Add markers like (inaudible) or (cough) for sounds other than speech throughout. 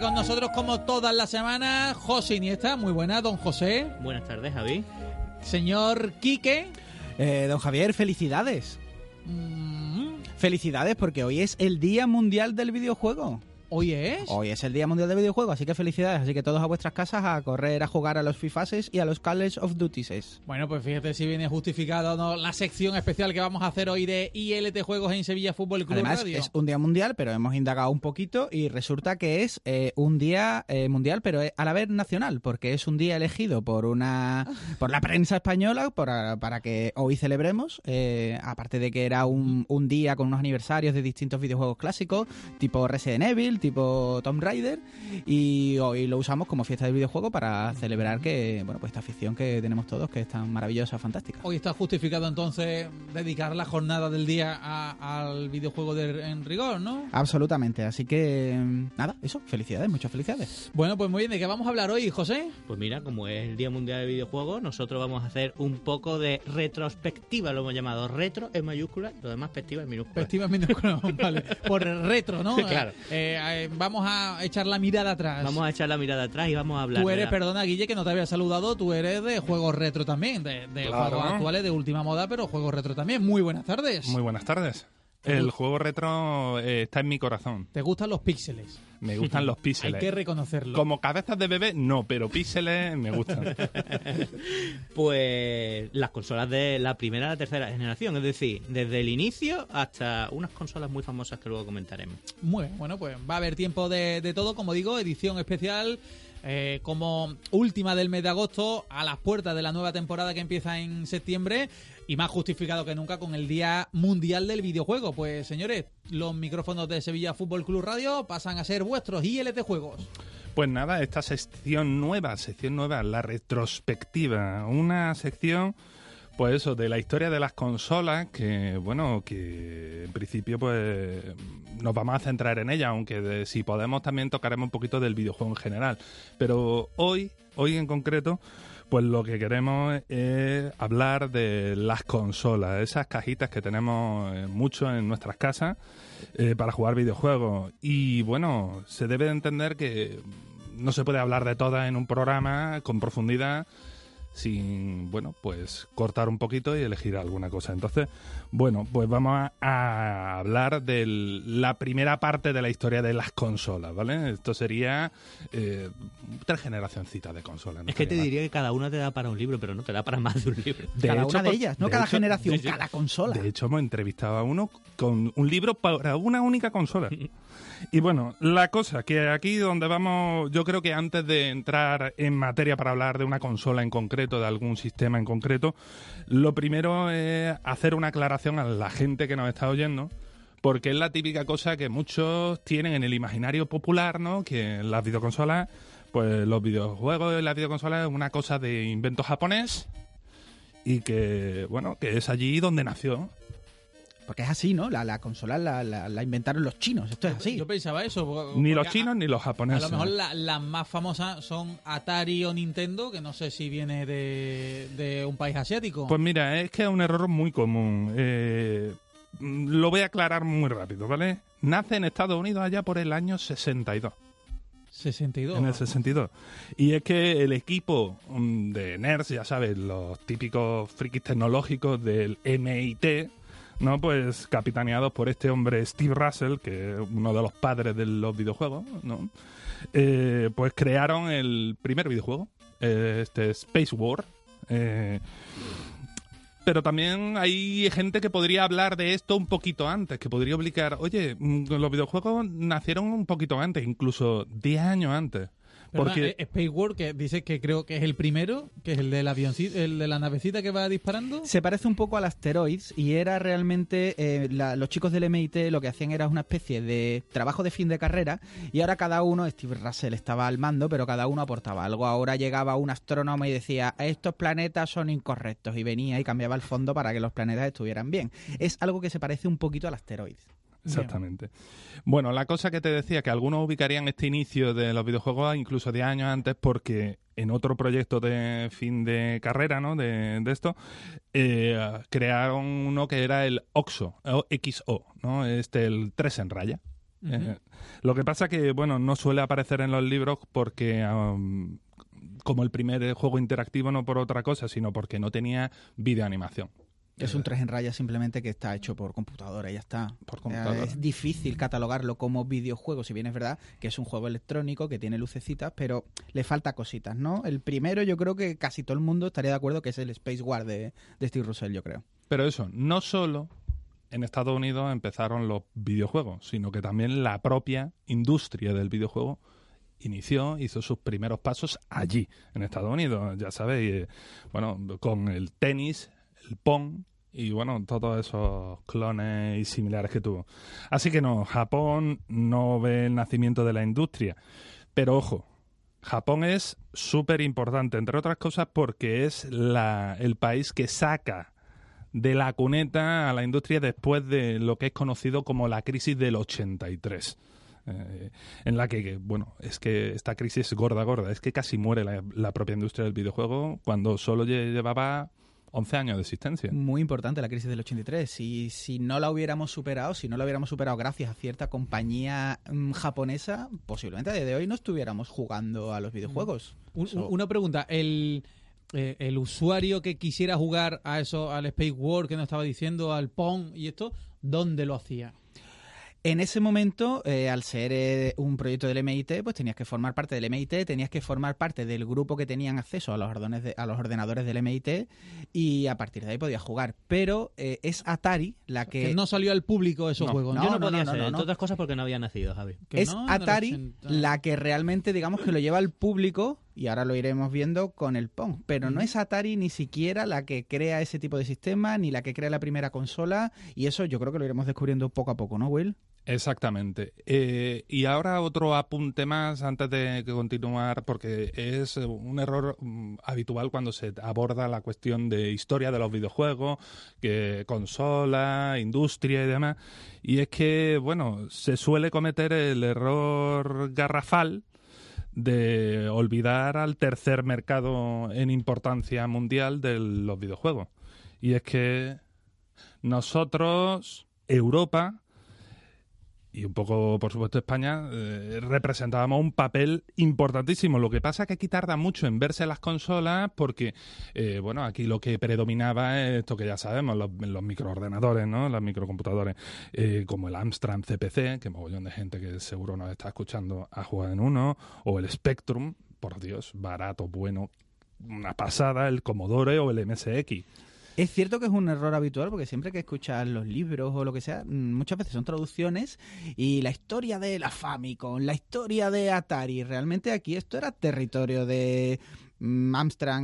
con nosotros como todas las semanas, José Iniesta, muy buena, don José. Buenas tardes, Javi. Señor Quique. Eh, don Javier, felicidades. Mm, Felicidades porque hoy es el Día Mundial del Videojuego. Hoy es. Hoy es el Día Mundial del Videojuego, así que felicidades. Así que todos a vuestras casas a correr a jugar a los FIFAs y a los College of Duties. Bueno, pues fíjate si viene justificado no la sección especial que vamos a hacer hoy de ILT Juegos en Sevilla Fútbol Club Además, Radio. es un día mundial, pero hemos indagado un poquito y resulta que es eh, un día eh, mundial, pero a la vez nacional, porque es un día elegido por una (laughs) por la prensa española para, para que hoy celebremos, eh, aparte de que era un, un día con unos aniversarios de distintos videojuegos clásicos, tipo Resident Evil, tipo Tomb Raider, y hoy lo usamos como fiesta del videojuego para celebrar que, bueno, pues esta afición que tenemos todos, que es tan maravillosa, fantástica. Hoy está justificado entonces dedicar la jornada del día a- al videojuego de, en rigor, ¿no? Absolutamente, así que nada, eso, felicidades, muchas felicidades. Bueno, pues muy bien, ¿de qué vamos a hablar hoy, José? Pues mira, como es el Día Mundial de Videojuegos, nosotros vamos a hacer un poco de retrospectiva, lo hemos llamado retro en mayúscula, lo demás perspectiva en minúscula. Festiva minúscula, (laughs) vale. Por retro, ¿no? (laughs) Claro. Eh, eh, vamos a echar la mirada atrás. Vamos a echar la mirada atrás y vamos a hablar Tú de eres, la- perdona Guille, que no te había saludado, tú eres de juegos retro también, de, de Claro. juegos actuales de última moda, pero juegos retro también. Muy buenas tardes. Muy buenas tardes. El juego retro eh, está en mi corazón. ¿Te gustan los píxeles? Me gustan los (laughs) Hay píxeles. que reconocerlo. Como cabezas de bebé, no, pero píxeles me gustan. (laughs) Pues las consolas de la primera a la tercera generación, es decir, desde el inicio hasta unas consolas muy famosas que luego comentaremos. Muy bien, bueno, pues va a haber tiempo de, de todo, como digo, edición especial. eh, como última del mes de agosto, a las puertas de la nueva temporada que empieza en septiembre, y más justificado que nunca con el Día Mundial del Videojuego. Pues señores, los micrófonos de Sevilla Fútbol Club Radio pasan a ser vuestros ILT Juegos. Pues nada, esta sección nueva, sección nueva, la retrospectiva. Una sección, pues eso, de la historia de las consolas, que bueno, que en principio pues nos vamos a centrar en ella, aunque si podemos también tocaremos un poquito del videojuego en general. Pero hoy, hoy en concreto, pues lo que queremos es hablar de las consolas, esas cajitas que tenemos eh, mucho en nuestras casas eh, para jugar videojuegos. Y bueno, se debe de entender que no se puede hablar de todas en un programa con profundidad sin, bueno, pues cortar un poquito y elegir alguna cosa. Entonces, bueno, pues vamos a, hablar de la primera parte de la historia de las consolas, ¿vale? Esto sería eh, tres generacioncitas de consolas. ¿no? Es que te diría que cada una te da para un libro, pero no te da para más de un libro. De cada hecho, una de por- ellas, no de cada hecho- generación, cada consola. De hecho, hemos entrevistado a uno con un libro para una única consola. (laughs) Y bueno, la cosa que aquí donde vamos, yo creo que antes de entrar en materia para hablar de una consola en concreto, de algún sistema en concreto, lo primero es hacer una aclaración a la gente que nos está oyendo. Porque es la típica cosa que muchos tienen en el imaginario popular, ¿no? Que las videoconsolas, pues los videojuegos y las videoconsolas es una cosa de invento japonés y que, bueno, que es allí donde nació. Porque es así, ¿no? La, la consola la, la- la inventaron los chinos, esto es así. Yo pensaba eso. porque- Ni los chinos ni los A, a japoneses. lo mejor la- las más famosas son Atari o Nintendo, que no sé si viene de, de un país asiático. Pues mira, es que es un error muy común. Eh, lo voy a aclarar muy rápido, ¿vale? Nace en Estados Unidos allá por el año 62. 62. En el 62. Y es que el equipo mm, de nerds, ya sabes, los típicos frikis tecnológicos del MIT, ¿no? Pues capitaneados por este hombre Steve Russell, que es uno de los padres de los videojuegos, ¿no? Eh, pues crearon el primer videojuego, eh, este Space War. eh, pero también hay gente que podría hablar de esto un poquito antes, que podría obligar, oye, mm, los videojuegos nacieron un poquito antes, incluso 10 años antes. Porque eh, Space War, que dice que creo que es el primero, que es el del avioncito, el de la navecita que va disparando. Se parece un poco al Asteroids y era realmente eh, la- los chicos del MIT lo que hacían era una especie de trabajo de fin de carrera y ahora cada uno, Steve Russell estaba al mando, pero cada uno aportaba algo. Ahora llegaba un astrónomo y decía, estos planetas son incorrectos y venía y cambiaba el fondo para que los planetas estuvieran bien. Es algo que se parece un poquito al Asteroids. Exactamente. Bueno, la cosa que te decía, que algunos ubicarían este inicio de los videojuegos incluso 10 años antes porque en otro proyecto de fin de carrera, ¿no? De, de esto, eh, crearon uno que era el OXO, o XO, ¿no? Este, el 3 en raya. Eh, lo que pasa que, bueno, no suele aparecer en los libros porque... um, como el primer juego interactivo, no por otra cosa, sino porque no tenía videoanimación. Es un 3 en raya simplemente que está hecho por computadora y ya está. Por computadora. Eh, Es difícil catalogarlo como videojuego, si bien es verdad que es un juego electrónico que tiene lucecitas, pero le falta cositas, ¿no? El primero yo creo que casi todo el mundo estaría de acuerdo que es el Space War de, de Steve Russell, yo creo. Pero eso, no solo en Estados Unidos empezaron los videojuegos, sino que también la propia industria del videojuego inició, hizo sus primeros pasos allí, en Estados Unidos, ya sabéis, eh, bueno, con el tenis, pong y bueno, todos esos clones y similares que tuvo. Así que no, Japón no ve el nacimiento de la industria, pero ojo, Japón es súper importante, entre otras cosas porque es la, el país que saca de la cuneta a la industria después de lo que es conocido como la crisis del 83. eh, en la que, bueno, es que esta crisis es gorda, gorda. Es que casi muere la, la propia industria del videojuego cuando solo lle- llevaba 11 años de existencia. Muy importante la crisis del 83. Si, si no la hubiéramos superado, si no la hubiéramos superado gracias a cierta compañía mm, japonesa, posiblemente a día de hoy no estuviéramos jugando a los videojuegos. Un- Eso- Una pregunta, el, eh, el usuario que quisiera jugar a eso, al Space War que nos estaba diciendo, al Pong y esto, ¿dónde lo hacía? En ese momento, eh, al ser eh, un proyecto del MIT, pues tenías que formar parte del MIT, tenías que formar parte del grupo que tenían acceso a los, ordones de- a los ordenadores del MIT y a partir de ahí podías jugar. Pero eh, es Atari la Que que... no salió al público esos No. juegos. No, Yo no, no, podía no, ser, no, no. entre otras cosas porque no había nacido, Javi. Que es Atari 80. la que realmente, digamos, que lo lleva al público, y ahora lo iremos viendo con el Pong. Pero no es Atari ni siquiera la que crea ese tipo de sistema, ni la que crea la primera consola, y eso yo creo que lo iremos descubriendo poco a poco, ¿no, Will? Exactamente. Eh, y ahora otro apunte más antes de continuar, porque es un error mm, habitual cuando se aborda la cuestión de historia de los videojuegos, que consola, industria y demás. Y es que, bueno, se suele cometer el error garrafal de olvidar al tercer mercado en importancia mundial de los videojuegos. Y es que nosotros, Europa, y un poco, por supuesto, España, eh, representábamos un papel importantísimo. Lo que pasa es que aquí tarda mucho en verse las consolas porque, eh, bueno, aquí lo que predominaba es esto que ya sabemos, los, microordenadores, ¿no? Los microcomputadores, eh, como el Amstrad CPC, que mogollón de gente que seguro nos está escuchando a jugar en uno, o el Spectrum, por Dios, barato, bueno, una pasada, el Commodore o el MSX. Es cierto que es un error habitual porque siempre que escuchas los libros o lo que sea, mm, muchas veces son traducciones y la historia de la Famicom, la historia de Atari, realmente aquí esto era territorio de Amstrad,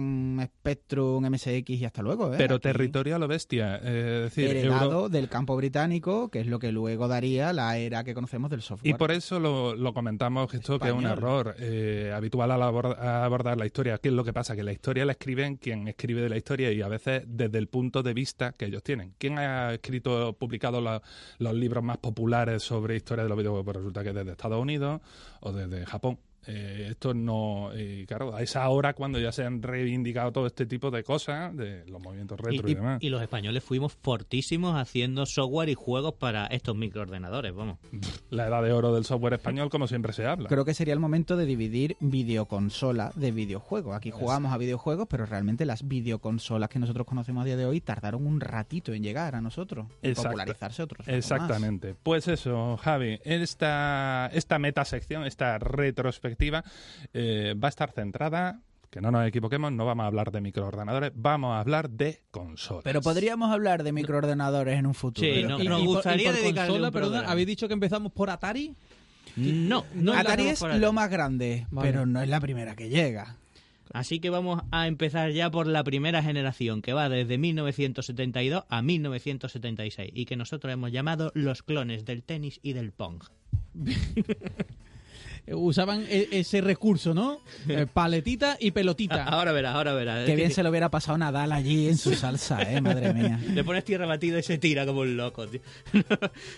Spectrum, MSX y hasta luego. ¿eh? Pero Aquí, territorio a lo bestia. eh, decir, heredado Euro- del campo británico, que es lo que luego daría la era que conocemos del software. Y por eso lo, lo comentamos, que esto que es un error eh, habitual al abor- a abordar la historia. ¿Qué es lo que pasa? Que la historia la escriben quien escribe de la historia y a veces desde el punto de vista que ellos tienen. ¿Quién ha escrito, publicado la- los libros más populares sobre historia de los videojuegos? Pues resulta que desde Estados Unidos o desde Japón. Eh, esto no, eh, claro, a esa hora cuando ya se han reivindicado todo este tipo de cosas, de los movimientos retro y, Y, y- demás. y los españoles fuimos fortísimos haciendo software y juegos para estos microordenadores, vamos. (laughs) La edad de oro del software español, como siempre se habla. Creo que sería el momento de dividir videoconsola de videojuego. Aquí jugamos a videojuegos, pero realmente las videoconsolas que nosotros conocemos a día de hoy tardaron un ratito en llegar a nosotros Exacto. popularizarse otros. más. Exactamente. Pues eso, Javi, esta, esta metasección, esta retrospectiva, eh, va a estar centrada, que no nos equivoquemos, no vamos a hablar de microordenadores, vamos a hablar de consolas. Pero podríamos hablar de microordenadores en un futuro. Sí, no, nos y por- gustaría y por consola, programa. ¿habéis dicho que empezamos por Atari? No, no Atari es lo más grande, Vale. pero no es la primera que llega. Así que vamos a empezar ya por la primera generación, que va desde 1972 a 1976, y que nosotros hemos llamado los clones del tenis y del pong. (laughs) eh, usaban e- ese recurso, ¿no? (laughs) Eh, paletita y pelotita. (laughs) Ahora verás, ahora verás. Qué bien se lo hubiera pasado Nadal allí en su salsa, eh, madre mía. (laughs) Le pones tierra batida y se tira como un loco, tío.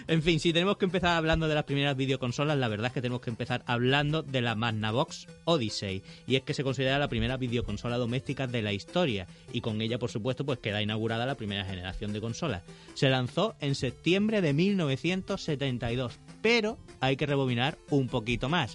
en fin, si tenemos que empezar hablando de las primeras videoconsolas, la verdad es que tenemos que empezar hablando de la Magnavox Odyssey. Y es que se considera la primera videoconsola doméstica de la historia. Y con ella, por supuesto, pues queda inaugurada la primera generación de consolas. Se lanzó en septiembre de 1972. Pero hay que rebobinar un poquito más.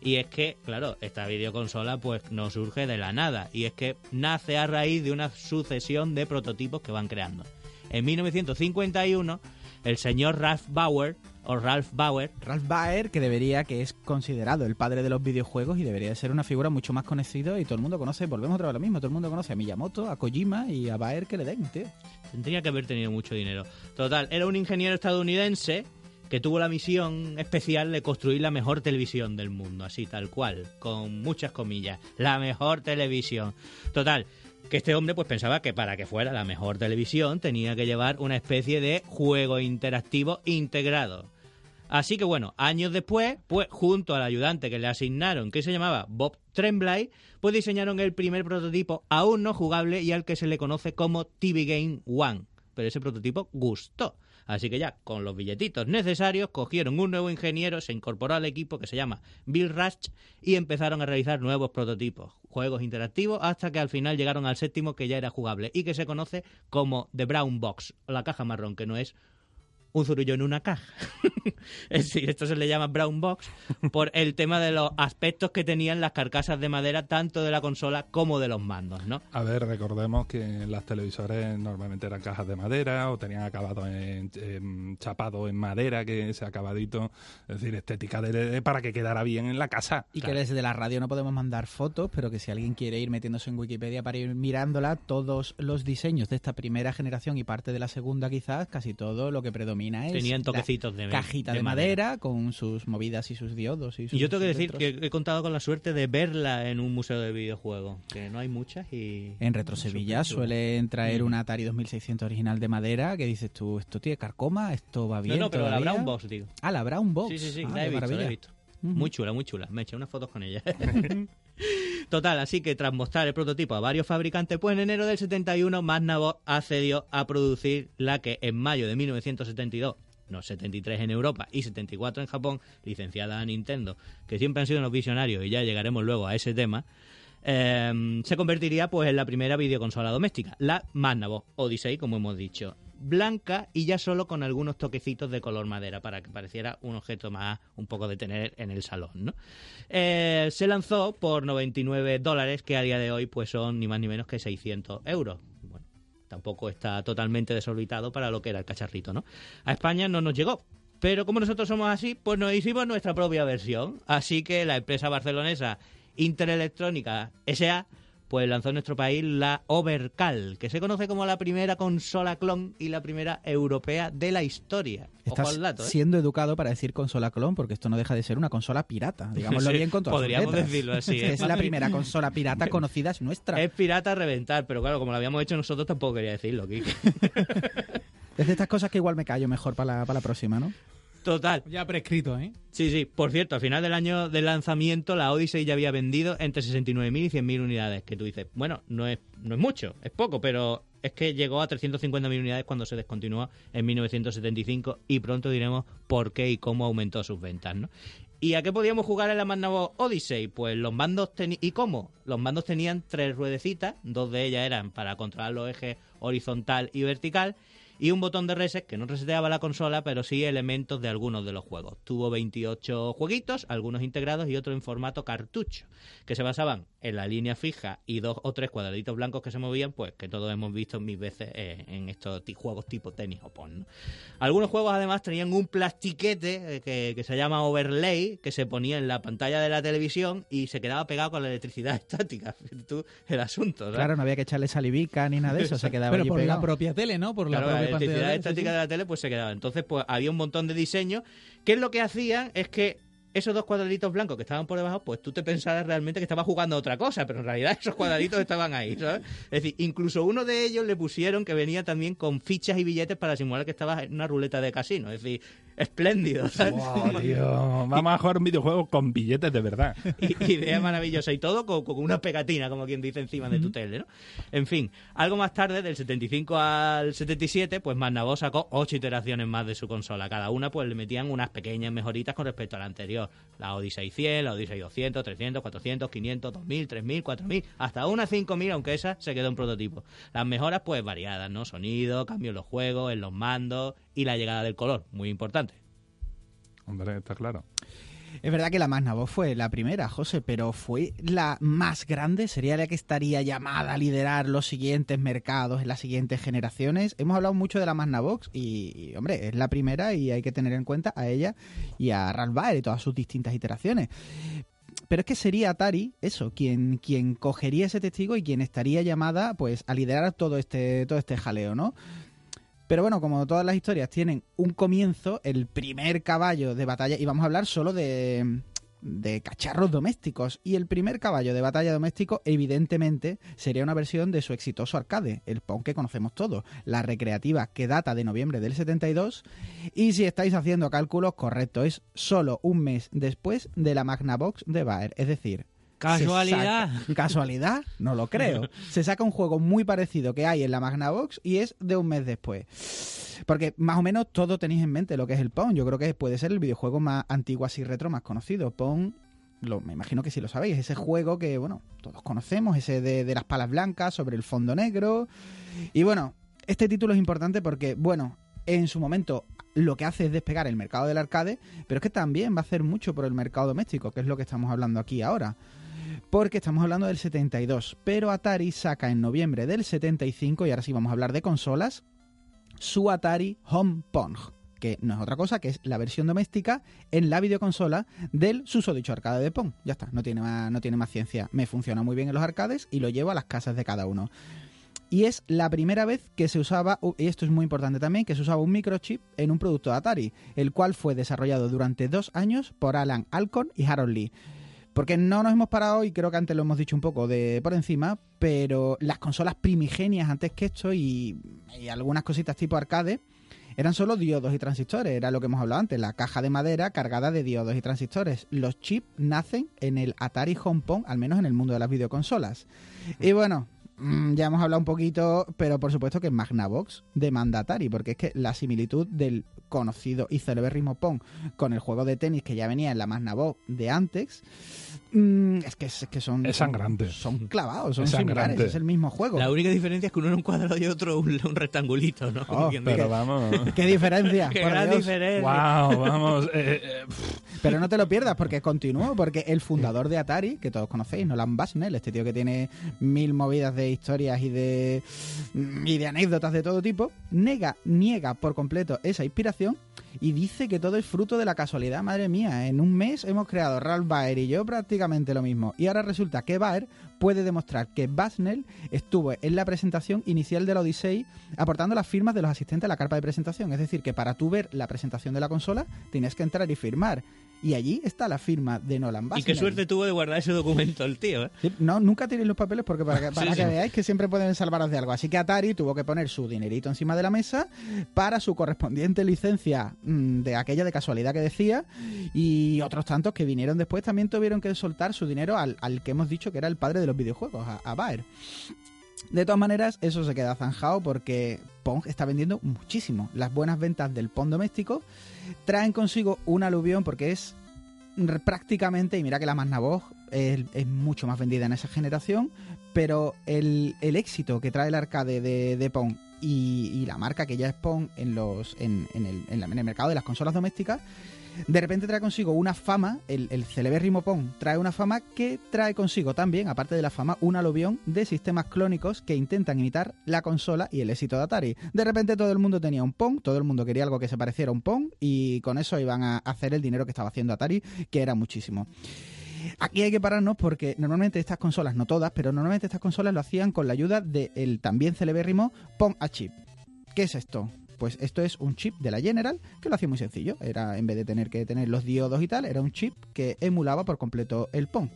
Y es que, claro, esta videoconsola pues no surge de la nada. Y es que nace a raíz de una sucesión de prototipos que van creando. En 1951, el señor Ralph Bauer, o Ralph Bauer, Ralph Baer, que debería, que es considerado el padre de los videojuegos y debería ser una figura mucho más conocida y todo el mundo conoce, volvemos otra vez a lo mismo, todo el mundo conoce a Miyamoto, a Kojima y a Baer que le den, tío. tendría que haber tenido mucho dinero. Total, era un ingeniero estadounidense que tuvo la misión especial de construir la mejor televisión del mundo, así tal cual, con muchas comillas, la mejor televisión. Total, que este hombre pues pensaba que para que fuera la mejor televisión tenía que llevar una especie de juego interactivo integrado. Así que bueno, años después, pues junto al ayudante que le asignaron, que se llamaba Bob Tremblay, pues diseñaron el primer prototipo aún no jugable y al que se le conoce como TV Game One. Pero ese prototipo gustó. Así que ya, con los billetitos necesarios, cogieron un nuevo ingeniero, se incorporó al equipo que se llama Bill Rush y empezaron a realizar nuevos prototipos, juegos interactivos, hasta que al final llegaron al séptimo que ya era jugable y que se conoce como The Brown Box, la caja marrón, que no es un zurullo en una caja. (laughs) es decir, esto se le llama brown box por el tema de los aspectos que tenían las carcasas de madera tanto de la consola como de los mandos, ¿no? A ver, recordemos que las televisores normalmente eran cajas de madera o tenían acabado en, en chapado en madera, que ese acabadito, es decir, estética de, de- para que quedara bien en la casa. Y Claro. que desde la radio no podemos mandar fotos, pero que si alguien quiere ir metiéndose en Wikipedia para ir mirándola, todos los diseños de esta primera generación y parte de la segunda quizás, casi todo lo que predomina es Tenían toquecitos de cajita de de, madera, con sus movidas y sus diodos. Y, Y sus yo tengo que decir que he contado con la suerte de verla en un museo de videojuegos, que no hay muchas y... En Retro Sevilla suelen traer Mm. un Atari 2600 original de madera que dices tú, esto tiene carcoma, esto va bien. no, pero la todavía?". Brown Box, digo. Ah, la Brown Box. Sí, sí, sí, Ah, la he visto, la he visto. Muy chula, muy chula. Me eché unas fotos con ella. (laughs) Total, así que tras mostrar el prototipo a varios fabricantes, pues en enero del 71 Magnavox accedió a producir la que en mayo de 1972, no 73 en Europa y 74 en Japón, licenciada a Nintendo, que siempre han sido unos visionarios y ya llegaremos luego a ese tema, eh, se convertiría pues en la primera videoconsola doméstica, la Magnavox Odyssey, como hemos dicho, blanca y ya solo con algunos toquecitos de color madera para que pareciera un objeto más un poco de tener en el salón, ¿no? Eh, se lanzó por 99 dólares que a día de hoy pues son ni más ni menos que 600 euros. Bueno, tampoco está totalmente desorbitado para lo que era el cacharrito, ¿no? A España no nos llegó. Pero como nosotros somos así, pues nos hicimos nuestra propia versión. Así que la empresa barcelonesa Interelectrónica S.A. pues lanzó en nuestro país la Overcal, que se conoce como la primera consola clon y la primera europea de la historia. Ojo Estás al dato, ¿eh? siendo educado para decir consola clon, porque esto no deja de ser una consola pirata. Digámoslo Sí, bien con todas podríamos decirlo así, ¿eh? (laughs) es la primera consola pirata (laughs) conocida, es nuestra. Es pirata a reventar, pero claro, como lo habíamos hecho nosotros tampoco quería decirlo, Kike. (laughs) Es de estas cosas que igual me callo mejor para la, para la próxima, ¿no? Total. Ya prescrito, ¿eh? Sí, sí. Por cierto, al final del año de lanzamiento, la Odyssey ya había vendido entre 69.000 y 100.000 unidades. Que tú dices, bueno, no es, no es mucho, es poco, pero es que llegó a 350.000 unidades cuando se descontinuó en 1975 y pronto diremos por qué y cómo aumentó sus ventas, ¿no? ¿Y a qué podíamos jugar en la Magnavox Odyssey? Pues los mandos tenían... ¿Y cómo? Los mandos tenían tres ruedecitas, dos de ellas eran para controlar los ejes horizontal y vertical, y un botón de reset que no reseteaba la consola, pero sí elementos de algunos de los juegos. Tuvo 28 jueguitos, algunos integrados y otros en formato cartucho, que se basaban en la línea fija y dos o tres cuadraditos blancos que se movían, pues que todos hemos visto mil veces eh, en estos juegos tipo tenis o pon. ¿no? Algunos juegos además tenían un plastiquete eh, que, que se llama overlay, que se ponía en la pantalla de la televisión y se quedaba pegado con la electricidad (laughs) estática. Tú el asunto, ¿verdad? Claro, no había que echarle salivica ni nada de eso, se quedaba Pero allí por pegado. la propia tele, ¿no? Por Claro, la la propia pantalla electricidad de- sí, estática sí. de la tele pues se quedaba. Entonces, pues había un montón de diseños que lo que hacían es que esos dos cuadraditos blancos que estaban por debajo, pues tú te pensabas realmente que estabas jugando a otra cosa, pero en realidad esos cuadraditos (laughs) estaban ahí, ¿sabes? Es decir, incluso uno de ellos le pusieron que venía también con fichas y billetes para simular que estabas en una ruleta de casino. Es decir, espléndido, ¿sabes? Wow, tío. (laughs) Vamos a jugar un videojuego con billetes de verdad. (laughs) I- Idea maravillosa y todo con, con una pegatina, como quien dice, encima de tu tele, ¿no? En fin, algo más tarde, del 75 al 77, pues Magnavox sacó ocho iteraciones más de su consola. Cada una, pues le metían unas pequeñas mejoritas con respecto a la anterior. La Odyssey 100, la Odyssey 200, 300, 400, 500, 2000, 3000, 4000, hasta una 5000, aunque esa se quedó en prototipo. Las mejoras, pues variadas, ¿no? Sonido, cambio en los juegos, en los mandos y la llegada del color, muy importante. Hombre, está claro. Es verdad que la Magnavox fue la primera, José, pero fue la más grande, sería la que estaría llamada a liderar los siguientes mercados en las siguientes generaciones. Hemos hablado mucho de la Magnavox y, y, hombre, es la primera y hay que tener en cuenta a ella y a Ralph Baer y todas sus distintas iteraciones. Pero es que sería Atari, eso, quien, quien cogería ese testigo y quien estaría llamada pues a liderar todo este, todo este jaleo, ¿no? Pero bueno, como todas las historias tienen un comienzo, el primer caballo de batalla, y vamos a hablar solo de, de cacharros domésticos. Y el primer caballo de batalla doméstico, evidentemente, sería una versión de su exitoso arcade, el Pong que conocemos todos, la recreativa que data de noviembre del 72. Y si estáis haciendo cálculos, correcto, es solo un mes después de la Magnavox de Baer. Es decir, ¿Casualidad? saca- ¿Casualidad? No lo creo. (laughs) Se saca un juego muy parecido que hay en la Magnavox y es de un mes después. Porque más o menos todo tenéis en mente lo que es el Pong. Yo creo que puede ser el videojuego más antiguo así retro más conocido. Pong, lo, me imagino que sí lo sabéis. Ese juego que, bueno, todos conocemos, ese de, de las palas blancas sobre el fondo negro. Y bueno, este título es importante porque, bueno, en su momento lo que hace es despegar el mercado del arcade, pero es que también va a hacer mucho por el mercado doméstico, que es lo que estamos hablando aquí ahora porque estamos hablando del 72, pero Atari saca en noviembre del 75, y ahora sí vamos a hablar de consolas, su Atari Home Pong, que no es otra cosa que es la versión doméstica en la videoconsola del susodicho arcade de Pong. Ya está, no tiene más, no tiene más ciencia. Me funciona muy bien en los arcades y lo llevo a las casas de cada uno. Y es la primera vez que se usaba, y esto es muy importante también, que se usaba un microchip en un producto de Atari, el cual fue desarrollado durante dos años por Alan Alcorn y Harold Lee. Porque no nos hemos parado, y creo que antes lo hemos dicho un poco de por encima, pero las consolas primigenias antes que esto y, y algunas cositas tipo arcade eran solo diodos y transistores, era lo que hemos hablado antes, la caja de madera cargada de diodos y transistores. Los chips nacen en el Atari Home Pong, al menos en el mundo de las videoconsolas. Y bueno, mm, ya hemos hablado un poquito, pero por supuesto que Magnavox demanda Atari, porque es que la similitud del conocido y celebérrimo Pong con el juego de tenis que ya venía en la Magnavox de antes, mm, es que, es que son... Es sangrante. Son clavados, son Es similares, sangrante. es el mismo juego. La única diferencia es que uno era un cuadrado y otro un, un rectangulito, ¿no? Oh, Pero vamos. (laughs) ¡Qué diferencia! ¡Qué gran Dios! diferencia! wow, vamos. (laughs) eh, eh, Pero no te lo pierdas porque continúo, porque el fundador de Atari, que todos conocéis, Nolan Bushnell, este tío que tiene mil movidas de historias y de y de anécdotas de todo tipo, nega, niega por completo esa inspiración información y dice que todo es fruto de la casualidad, madre mía. En un mes hemos creado Ralph Baer y yo prácticamente lo mismo. Y ahora resulta que Baer puede demostrar que Bushnell estuvo en la presentación inicial de la Odyssey aportando las firmas de los asistentes a la carpa de presentación. Es decir, que para tú ver la presentación de la consola tienes que entrar y firmar. Y allí está la firma de Nolan Y Bushnell. qué suerte tuvo de guardar ese documento el tío, ¿eh? Sí, No, nunca tiréis los papeles porque para que, (laughs) para Sí, que sí. veáis que siempre pueden salvaros de algo. Así que Atari tuvo que poner su dinerito encima de la mesa para su correspondiente licencia de aquella de casualidad que decía y otros tantos que vinieron después también tuvieron que soltar su dinero al, al que hemos dicho que era el padre de los videojuegos, a, a Baer. De todas maneras, eso se queda zanjado porque Pong está vendiendo muchísimo. Las buenas ventas del Pong doméstico traen consigo un aluvión porque es prácticamente, y mira que la Magnavox es, es mucho más vendida en esa generación, pero el, el éxito que trae el arcade de, de Pong y, la marca que ya es Pong en, los, en, el, en el mercado de las consolas domésticas, de repente trae consigo una fama, el, el celebérrimo Pong trae una fama que trae consigo también, aparte de la fama, un aluvión de sistemas clónicos que intentan imitar la consola y el éxito de Atari. De repente todo el mundo tenía un Pong, todo el mundo quería algo que se pareciera a un Pong y con eso iban a hacer el dinero que estaba haciendo Atari, que era muchísimo. Aquí hay que pararnos porque normalmente estas consolas, no todas, pero normalmente estas consolas lo hacían con la ayuda del también celebérrimo Pong a chip. ¿Qué es esto? Pues esto es un chip de la General que lo hacía muy sencillo. Era, en vez de tener que tener los diodos y tal, era un chip que emulaba por completo el Pong.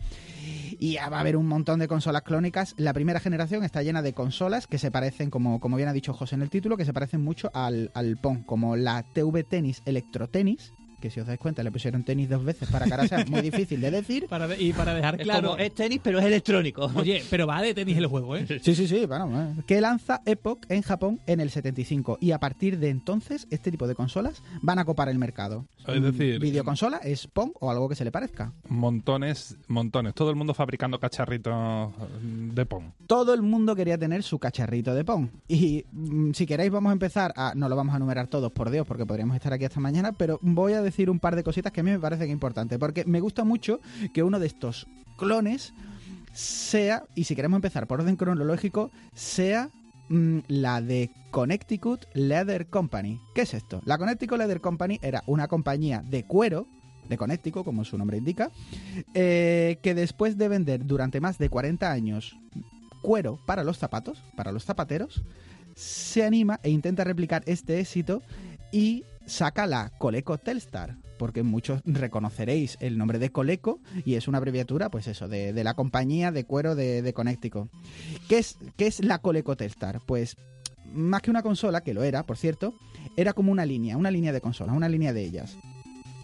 Y ya va a haber un montón de consolas clónicas. La primera generación está llena de consolas que se parecen, como, como bien ha dicho José en el título, que se parecen mucho al, al Pong, como la TV Tennis Electro Tennis, que si os dais cuenta le pusieron tenis dos veces para que ahora sea muy difícil de decir. (laughs) Para de- y para dejar Es claro. como, es tenis, pero es electrónico. Oye, pero va de tenis el juego, ¿eh? (laughs) Sí, sí, sí, bueno, eh, que lanza Epoch en Japón en el 75 y a partir de entonces este tipo de consolas van a copar el mercado. Es decir, videoconsola es Pong o algo que se le parezca. Montones, montones. Todo el mundo fabricando cacharritos de Pong. Todo el mundo quería tener su cacharrito de Pong. Y mm, si queréis vamos a empezar a... No lo vamos a enumerar todos, por Dios, porque podríamos estar aquí hasta mañana, pero voy a decir un par de cositas que a mí me parecen importantes, porque me gusta mucho que uno de estos clones sea, y si queremos empezar por orden cronológico, sea mm, la de Connecticut Leather Company. ¿Qué es esto? La Connecticut Leather Company era una compañía de cuero, de Connecticut, como su nombre indica, eh, que después de vender durante más de 40 años cuero para los zapatos, para los zapateros, se anima e intenta replicar este éxito y saca la Coleco Telstar, porque muchos reconoceréis el nombre de Coleco y es una abreviatura, pues eso, de, de la compañía de cuero de, de Connecticut. ¿Qué es, ¿Qué es la Coleco Telstar? Pues más que una consola, que lo era, por cierto, era como una línea, una línea de consolas, una línea de ellas.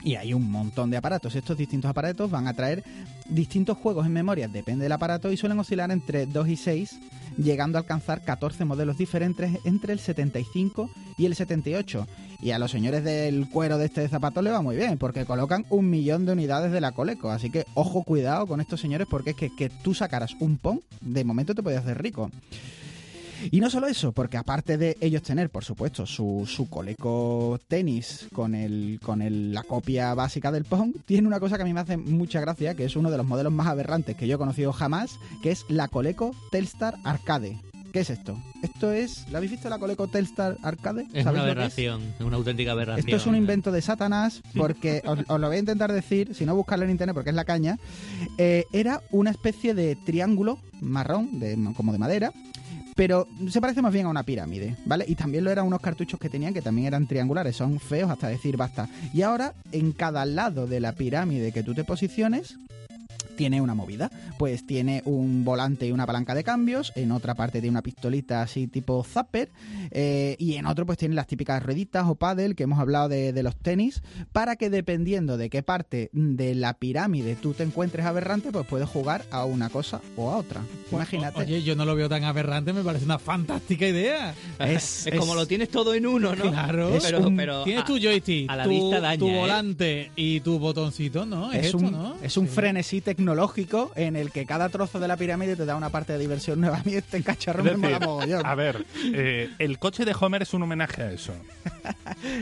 Y hay un montón de aparatos. Estos distintos aparatos van a traer distintos juegos en memoria, depende del aparato, y suelen oscilar entre 2 y 6, llegando a alcanzar 14 modelos diferentes entre el 75 y el 78. Y a los señores del cuero de este zapato le va muy bien, porque colocan un millón de unidades de la Coleco. Así que ojo, cuidado con estos señores, porque es que, que tú sacaras un Pong, de momento te podías hacer rico. Y no solo eso, porque aparte de ellos tener, por supuesto, su, su Coleco tenis con, el, con el- la copia básica del Pong, tiene una cosa que a mí me hace mucha gracia, que es uno de los modelos más aberrantes que yo he conocido jamás, que es la Coleco Telstar Arcade. ¿Qué es esto? Esto es... ¿La habéis visto la Coleco Telstar Arcade? Es ¿Sabéis una es? aberración, es una auténtica aberración. Esto es un invento de Satanás, porque os, os lo voy a intentar decir, si no buscarlo en internet porque es la caña. Eh, era una especie de triángulo marrón, de, como de madera, pero se parece más bien a una pirámide, ¿vale? Y también lo eran unos cartuchos que tenían que también eran triangulares, son feos hasta decir basta. Y ahora, en cada lado de la pirámide que tú te posiciones, tiene una movida. Pues tiene un volante y una palanca de cambios, en otra parte tiene una pistolita así tipo zapper, eh, y en otro pues tiene las típicas rueditas o paddle que hemos hablado de, de los tenis, para que dependiendo de qué parte de la pirámide tú te encuentres aberrante, pues puedes jugar a una cosa o a otra. Imagínate. Oye, yo no lo veo tan aberrante, me parece una fantástica idea. es, (laughs) Es como lo tienes todo en uno, ¿no? Claro. Es pero, un- pero Tienes a- tu joystick, a la tu, vista daña, tu ¿eh? volante y tu botoncito, ¿no? Es, es esto, un, ¿no? es un Sí. frenesí tecnológico en el que cada trozo de la pirámide te da una parte de diversión nueva. A mí este cacharro Es me mola mogollón. a ver, eh, el coche de Homer es un homenaje a eso. (laughs)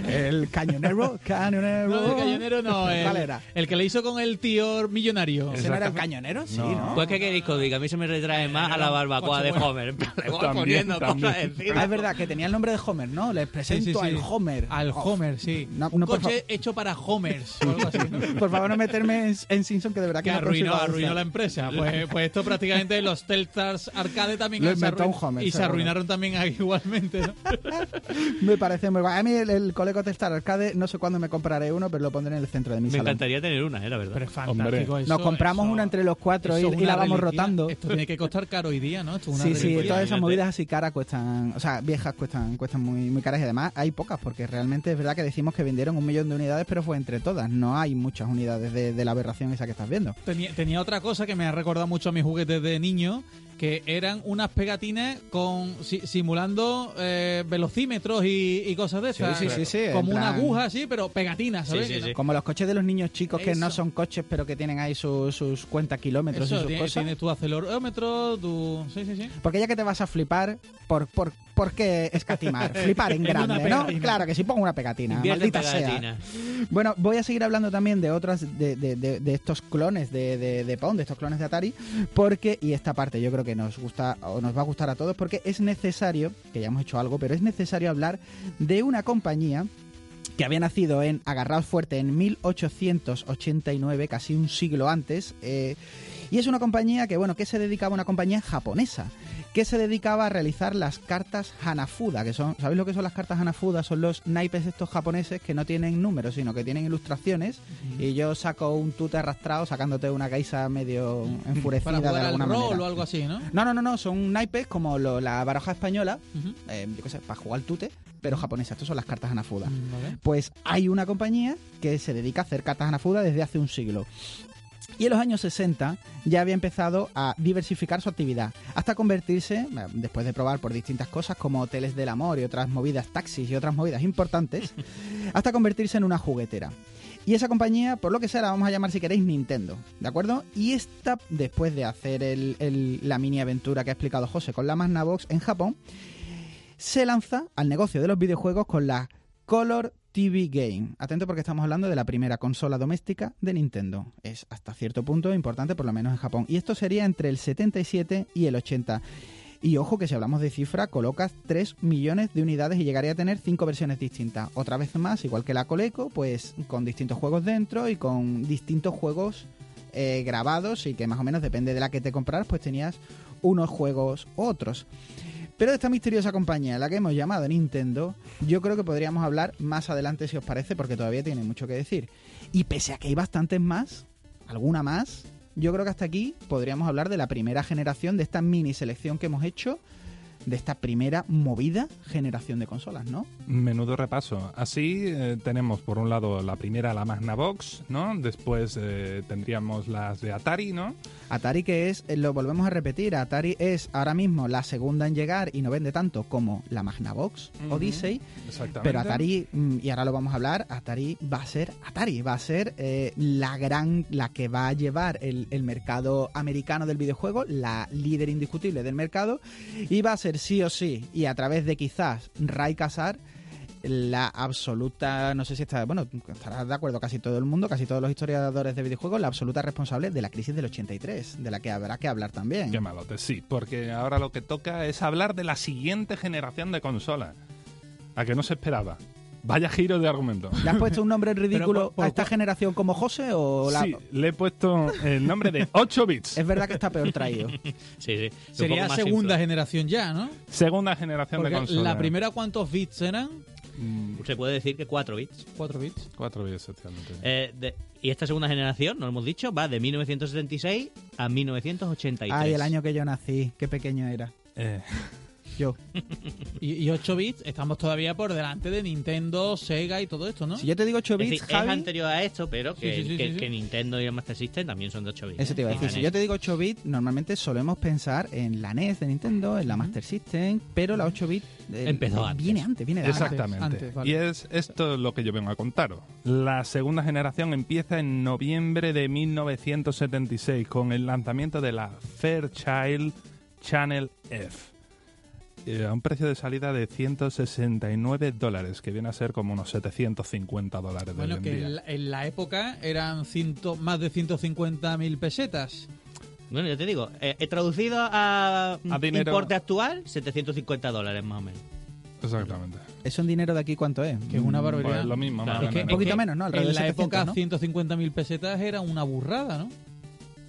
El cañonero, cañonero. No, el cañonero no, ¿Cuál el, era? el que le hizo con el tío millonario. ¿Ese no era el cañonero? Sí, No. ¿no? Pues que queréis que a mí se me retrae más a la barbacoa de Homer. (laughs) También, también. Ah, es verdad que tenía el nombre de Homer, ¿no? Les presento sí, sí. al Homer. Al Oh, Homer, sí. No, un coche hecho para Homers o algo así. ¿no? (laughs) Por favor, no meterme en, en Simpson, que de verdad que, que no arruinó, arruinó la empresa. Pues, pues esto prácticamente los Telstar Arcade también Lo se arruin- y se seguro. arruinaron también ahí (laughs) igualmente. ¿no? (laughs) Me parece muy guay. A mí el, el Coleco Testar Arcade, no sé cuándo me compraré uno, pero lo pondré en el centro de mi Me salón. encantaría tener una, eh, la verdad. Pero es fantástico eso. Nos compramos eso- una entre los cuatro y, la vamos reliquia. rotando. Esto tiene que costar caro hoy día, ¿no? Esto es una Sí, sí, todas esas movidas así caras cuestan, o sea, viejas cuestan, cuestan muy, muy caras y además hay pocas porque realmente es verdad que decimos que vendieron un millón de unidades, pero fue entre todas. No hay muchas unidades de, de la aberración esa que estás viendo. Tenía, tenía otra cosa que me ha recordado mucho a mis juguetes de niño, que eran unas pegatinas con si- simulando eh, velocímetros y, y cosas de esas. sí, sí, sí, Como una plan- aguja así, pero pegatinas, ¿sabes? Sí, sí, Que no- sí. Como los coches de los niños chicos que no son coches, pero que tienen ahí su- sus cuenta kilómetros Eso, y sus tiene- cosas. tienes tu acelerómetro, tu... Sí, sí, sí. Porque ya que te vas a flipar, ¿por, por, por qué escatimar? (laughs) Flipar en grande, ¿no? Claro que sí, pongo una pegatina. Invierte maldita sea. Bueno, voy a seguir hablando también de otras, de, de- de- de estos clones de, de, de Pong, de estos clones de Atari, porque, y esta parte yo creo que nos gusta o nos va a gustar a todos, porque es necesario, que ya hemos hecho algo, pero es necesario hablar de una compañía que había nacido en Agarraos Fuerte en 1889, casi un siglo antes, eh, y es una compañía que, bueno, que se dedicaba a una compañía japonesa, que se dedicaba a realizar las cartas Hanafuda, que son, ¿sabéis lo que son las cartas Hanafuda? Son los naipes estos japoneses que no tienen números, sino que tienen ilustraciones, y yo saco un tute arrastrado sacándote una geisa medio enfurecida Para de jugar al alguna rol manera. o algo así, ¿no? No, no, no, no, son naipes como lo- la baraja española, eh, yo qué sé, para jugar al tute, pero japonesas. Estos son las cartas Hanafuda. Mm, vale. Pues hay una compañía que se dedica a hacer cartas Hanafuda desde hace un siglo. Y en los años 60 ya había empezado a diversificar su actividad, hasta convertirse, después de probar por distintas cosas como hoteles del amor y otras movidas taxis y otras movidas importantes, (laughs) hasta convertirse en una juguetera. Y esa compañía, por lo que sea, la vamos a llamar si queréis Nintendo, ¿de acuerdo? Y esta, después de hacer el- el- la mini aventura que ha explicado José con la Magnavox en Japón, se lanza al negocio de los videojuegos con la Color TV Game. Atento porque estamos hablando de la primera consola doméstica de Nintendo. Es hasta cierto punto importante, por lo menos en Japón. Y esto sería entre el 77 y el 80. Y ojo que si hablamos de cifra, colocas 3 millones de unidades y llegaría a tener 5 versiones distintas. Otra vez más, igual que la Coleco, pues con distintos juegos dentro y con distintos juegos eh, grabados y que más o menos depende de la que te compraras, pues tenías unos juegos u otros. Pero de esta misteriosa compañía, la que hemos llamado Nintendo, yo creo que podríamos hablar más adelante si os parece, porque todavía tiene mucho que decir. Y pese a que hay bastantes más, alguna más, yo creo que hasta aquí podríamos hablar de la primera generación, de esta mini selección que hemos hecho, de esta primera movida generación de consolas, ¿no? Menudo repaso. Así eh, tenemos por un lado la primera, la Magnavox, ¿no? Después eh, tendríamos las de Atari, ¿no? Atari que es, eh, lo volvemos a repetir, Atari es ahora mismo la segunda en llegar y no vende tanto como la Magnavox Ujú. Odyssey, Exactamente. Pero Atari, mm, y ahora lo vamos a hablar, Atari va a ser Atari, va a ser eh, la gran, la que va a llevar el, el mercado americano del videojuego, la líder indiscutible del mercado, y va a ser sí o sí, y a través de quizás Ray Casar, la absoluta, no sé si está, bueno, estará de acuerdo casi todo el mundo, casi todos los historiadores de videojuegos, la absoluta responsable de la crisis del 83, de la que habrá que hablar también. Qué malote, sí, porque ahora lo que toca es hablar de la siguiente generación de consolas. A que no se esperaba. Vaya giro de argumento. ¿Le has puesto un nombre (laughs) ridículo por- por a esta generación como José o la... Sí, le he puesto el nombre de (laughs) 8 bits. Es verdad que está peor traído. (laughs) Sí, sí. Sería segunda generación ya, ¿no? Segunda generación de Porque consolas. la primera, ¿cuántos bits eran? Mm, Se puede decir que 4 bits. 4 bits. 4 bits, efectivamente. Eh, de- y esta segunda generación, no lo hemos dicho, va de 1976 a 1983. Ay, el año que yo nací, qué pequeño era. Eh, Yo. (laughs) Y, y 8 bits, estamos todavía por delante de Nintendo, Sega y todo esto, ¿no? Si yo te digo 8 Es bits, decir, es Javi, anterior a esto, pero que, Sí, sí, sí, que- sí, sí. que Nintendo y el Master System también son de 8 bits. eso te iba a ¿eh? decir. Si yo te digo 8 bits, normalmente solemos pensar en la NES de Nintendo, en la Master System, pero la 8 bits eh, Empezó antes. viene antes, viene de antes. Exactamente. antes, vale. Y es esto lo que yo vengo a contaros. La segunda generación empieza en noviembre de 1976 con el lanzamiento de la Fairchild Channel F. eh, a un precio de salida de 169 dólares, que viene a ser como unos 750 dólares de Bueno, en que en la, en la época eran ciento, más de 150.000 pesetas. Bueno, yo te digo, eh, he traducido a, A dinero. importe actual, 750 dólares más o menos. Exactamente. Eso en dinero de aquí, ¿cuánto es? Que es una Pues barbaridad. lo mismo, Claro. más o Es que- menos. Un poquito que menos, ¿no? Alrededor en la de 700, época ¿no? 150.000 pesetas era una burrada, ¿no?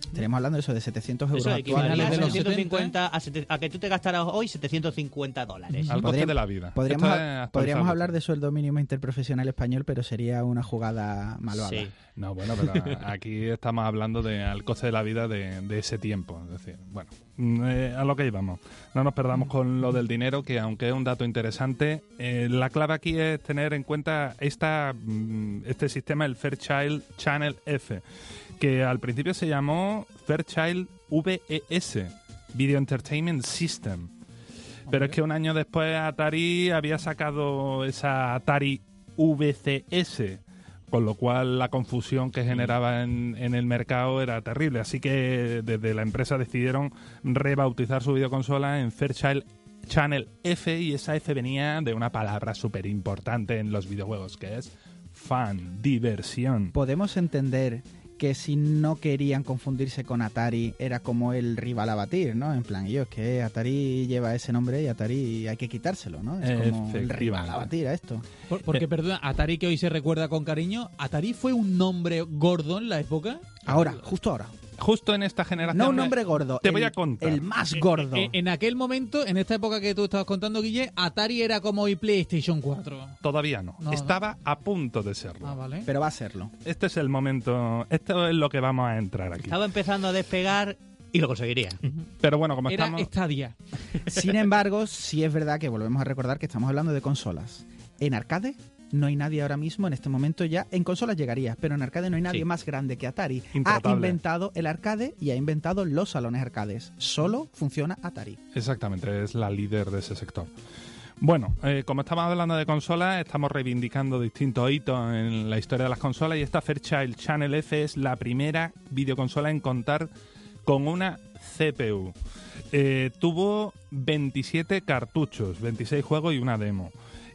Estaríamos hablando de eso, de 700 euros Eso actuales. equivaldría de a, los 750 a, sete- a que tú te gastaras hoy 750 dólares. Al coste Podríamos- de la vida. Podríamos, es podríamos hablar de sueldo mínimo interprofesional español, pero sería una jugada malvada. Sí. No, bueno, pero aquí estamos hablando de al coste de la vida de, de ese tiempo. Es decir, bueno, mm, eh, a lo que íbamos. No nos perdamos con lo del dinero, que aunque es un dato interesante, eh, la clave aquí es tener en cuenta esta, mm, este sistema, el Fairchild Channel F, que al principio se llamó Fairchild VES, Video Entertainment System. Pero es que un año después Atari había sacado esa Atari VCS, con lo cual la confusión que generaba en, en el mercado era terrible. Así que desde la empresa decidieron rebautizar su videoconsola en Fairchild Channel F y esa F venía de una palabra súper importante en los videojuegos, que es fan, diversión. Podemos entender que si no querían confundirse con Atari era como el rival a batir, ¿no? En plan, yo es que Atari lleva ese nombre y Atari hay que quitárselo, ¿no? Es como el rival a batir a esto. Por- porque, perdona, Atari que hoy se recuerda con cariño, ¿Atari fue un nombre gordo en la época? Ahora, justo ahora. Justo en esta generación. No un nombre gordo. Te el- voy a contar. El más gordo. Eh, En aquel momento, en esta época que tú estabas contando, Guille, Atari era como hoy PlayStation 4. Todavía no. No, no. Estaba a punto de serlo. Ah, vale. Pero va a serlo. Este es el momento. Esto es lo que vamos a entrar aquí. Estaba empezando a despegar y lo conseguiría. Pero bueno, como Era estamos. Stadia. Sin embargo, sí es verdad que volvemos a recordar que estamos hablando de consolas. En arcade no hay nadie ahora mismo, en este momento ya, en consolas llegaría, pero en arcade no hay nadie Sí. más grande que Atari. Ha inventado el arcade y ha inventado los salones arcades. Solo funciona Atari. Exactamente, es la líder de ese sector. Bueno, eh, como estamos hablando de consolas, estamos reivindicando distintos hitos en la historia de las consolas y esta Fairchild Channel F es la primera videoconsola en contar con una CPU. Eh, tuvo 27 cartuchos, 26 juegos y una demo.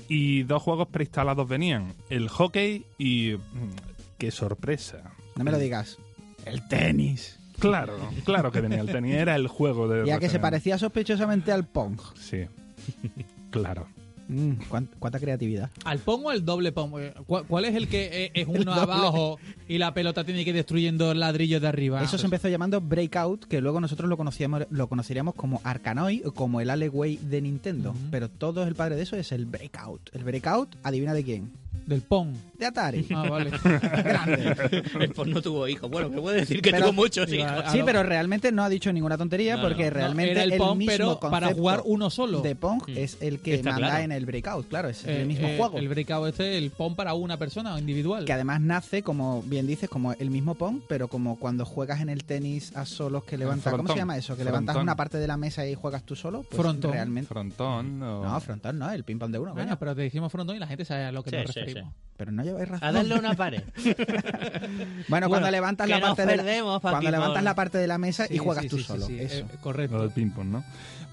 Y dos juegos preinstalados venían, el hockey y... mm, ¡Qué sorpresa! No me lo digas. El tenis. Claro, claro que venía el tenis, era el juego de... Ya que se parecía sospechosamente al Pong. Sí, claro. Mm, cuán- cuánta creatividad. ¿Al Pong o al doble Pong? Eh, ¿Cuál, es el que eh, es El uno doble. abajo y la pelota tiene que ir destruyendo ladrillos de arriba? Eso se empezó llamando Breakout, que luego nosotros lo conocíamos, lo conoceríamos como Arkanoid o como el Alleyway de Nintendo. Pero todo el padre de eso es el Breakout. El Breakout, adivina de quién. Del Pong. De Atari. (laughs) Ah, vale. (laughs) Grande. El Pong no tuvo hijos. Bueno, me puede decir que Pero- tuvo muchos hijos. Sí, lo- pero realmente no ha dicho ninguna tontería No, porque no. Realmente era el el Pong, mismo pero para jugar uno solo. de Pong Mm. es el que Está manda claro. en el Breakout, claro, es Eh, el mismo eh, juego. El breakout este, el Pong para una persona o individual. Que además nace, como bien dices, como el mismo Pong, pero como cuando juegas en el tenis a solos que levantas. ¿Cómo se llama eso? Que levantas una parte de la mesa y juegas tú solo. Pues Frontón. Realmente. Frontón. o- No, frontón no, el ping-pong de uno, Bueno, coño. pero te dijimos frontón y la gente sabe a lo que Sí, nos sí, referimos. Pero no lleváis razón. A darle una pared. (laughs) Bueno, cuando levantas la parte de la, perdemos, cuando levantas la parte de la mesa y juegas sí, tú solo. sí, Eso. eh, Lo correcto. del ping-pong, ¿no?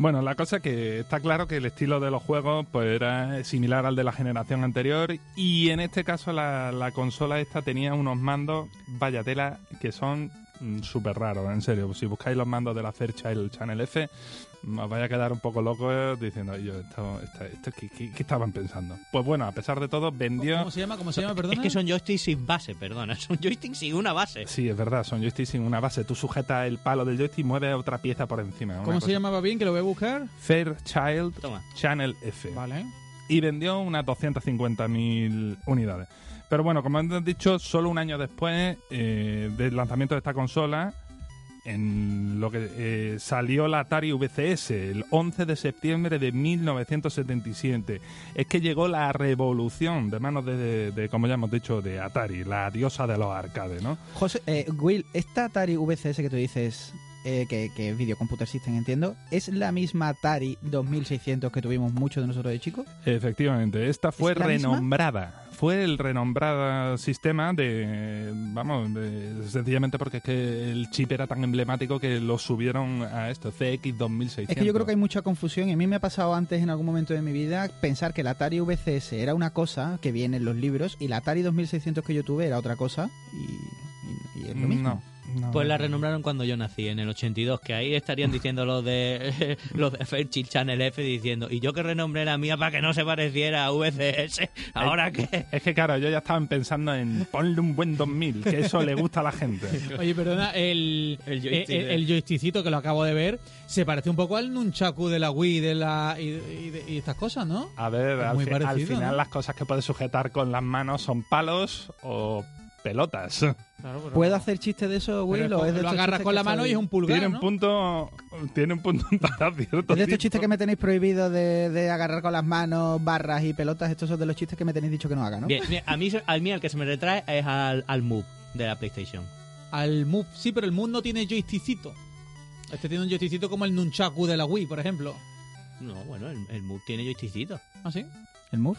Bueno, la cosa es que está claro que el estilo de los juegos pues era similar al de la generación anterior y en este caso la, la consola esta tenía unos mandos, vaya tela, que son súper raros, en serio. Si buscáis los mandos de la Fairchild Channel F, os vais a quedar un poco locos diciendo, yo, esto, esto, esto, ¿qué, qué- qué estaban pensando? Pues bueno, a pesar de todo, vendió... ¿Cómo se llama? ¿Cómo se llama? Perdona. Es que son joysticks sin base, perdona. (laughs) Son joysticks sin una base. Sí, es verdad, son joysticks sin una base. Tú sujetas el palo del joystick y mueves otra pieza por encima. ¿Cómo se llamaba bien? Que lo voy a buscar. Fairchild Toma. Channel F. Vale. y vendió unas 250.000 unidades. Pero bueno, como hemos dicho, solo un año después eh, del lanzamiento de esta consola, en lo que eh, salió la Atari VCS el 11 de septiembre de 1977. Es que llegó la revolución de manos de, de- de, como ya hemos dicho, de Atari, la diosa de los arcades, ¿no? José, eh, Will, esta Atari VCS que tú dices, eh, que, que es Video Computer System, entiendo, ¿es la misma Atari 2600 que tuvimos muchos de nosotros de chicos? Efectivamente, esta fue ¿Es la misma? Fue el renombrado sistema de. Vamos, de- sencillamente porque es que el chip era tan emblemático que lo subieron a esto, CX 2600. Es que yo creo que hay mucha confusión y a mí me ha pasado antes en algún momento de mi vida pensar que la Atari VCS era una cosa que viene en los libros y la Atari 2600 que yo tuve era otra cosa y, y- y es lo mismo. No, no. Pues la renombraron cuando yo nací, en el 82, que ahí estarían (laughs) diciendo los de (laughs) los de Fairchild Channel F diciendo, y yo que renombré la mía para que no se pareciera a VCS, ¿ahora qué? Es que claro, yo ya estaban pensando en ponle un buen 2000, que eso le gusta a la gente. (laughs) Oye, perdona, el, El el, joystick el, de- el joystickcito que lo acabo de ver se parece un poco al Nunchaku de la Wii de la, y, y de- y estas cosas, ¿no? A ver, al, muy fi- al parecido, final ¿no? las cosas que puedes sujetar con las manos son palos o pelotas. Claro, pero- ¿Puedo hacer chiste de eso, Will? pero o es de lo estos agarras chistes con que la mano y es un pulgar, Tiene un ¿no? punto, tiene un punto (laughs) para cierto Es de estos chistes que me tenéis prohibido de, de agarrar con las manos barras y pelotas. Estos son de los chistes que me tenéis dicho que no haga, ¿no? Bien, bien, a mí, se- a mí el que se me retrae es al, al Move de la PlayStation. Al Move. Sí, pero el Move no tiene joystickcito. Este tiene un joystickcito como el Nunchaku de la Wii, por ejemplo. No, bueno, el, el Move tiene joystickito. ¿Ah, sí? ¿El Move?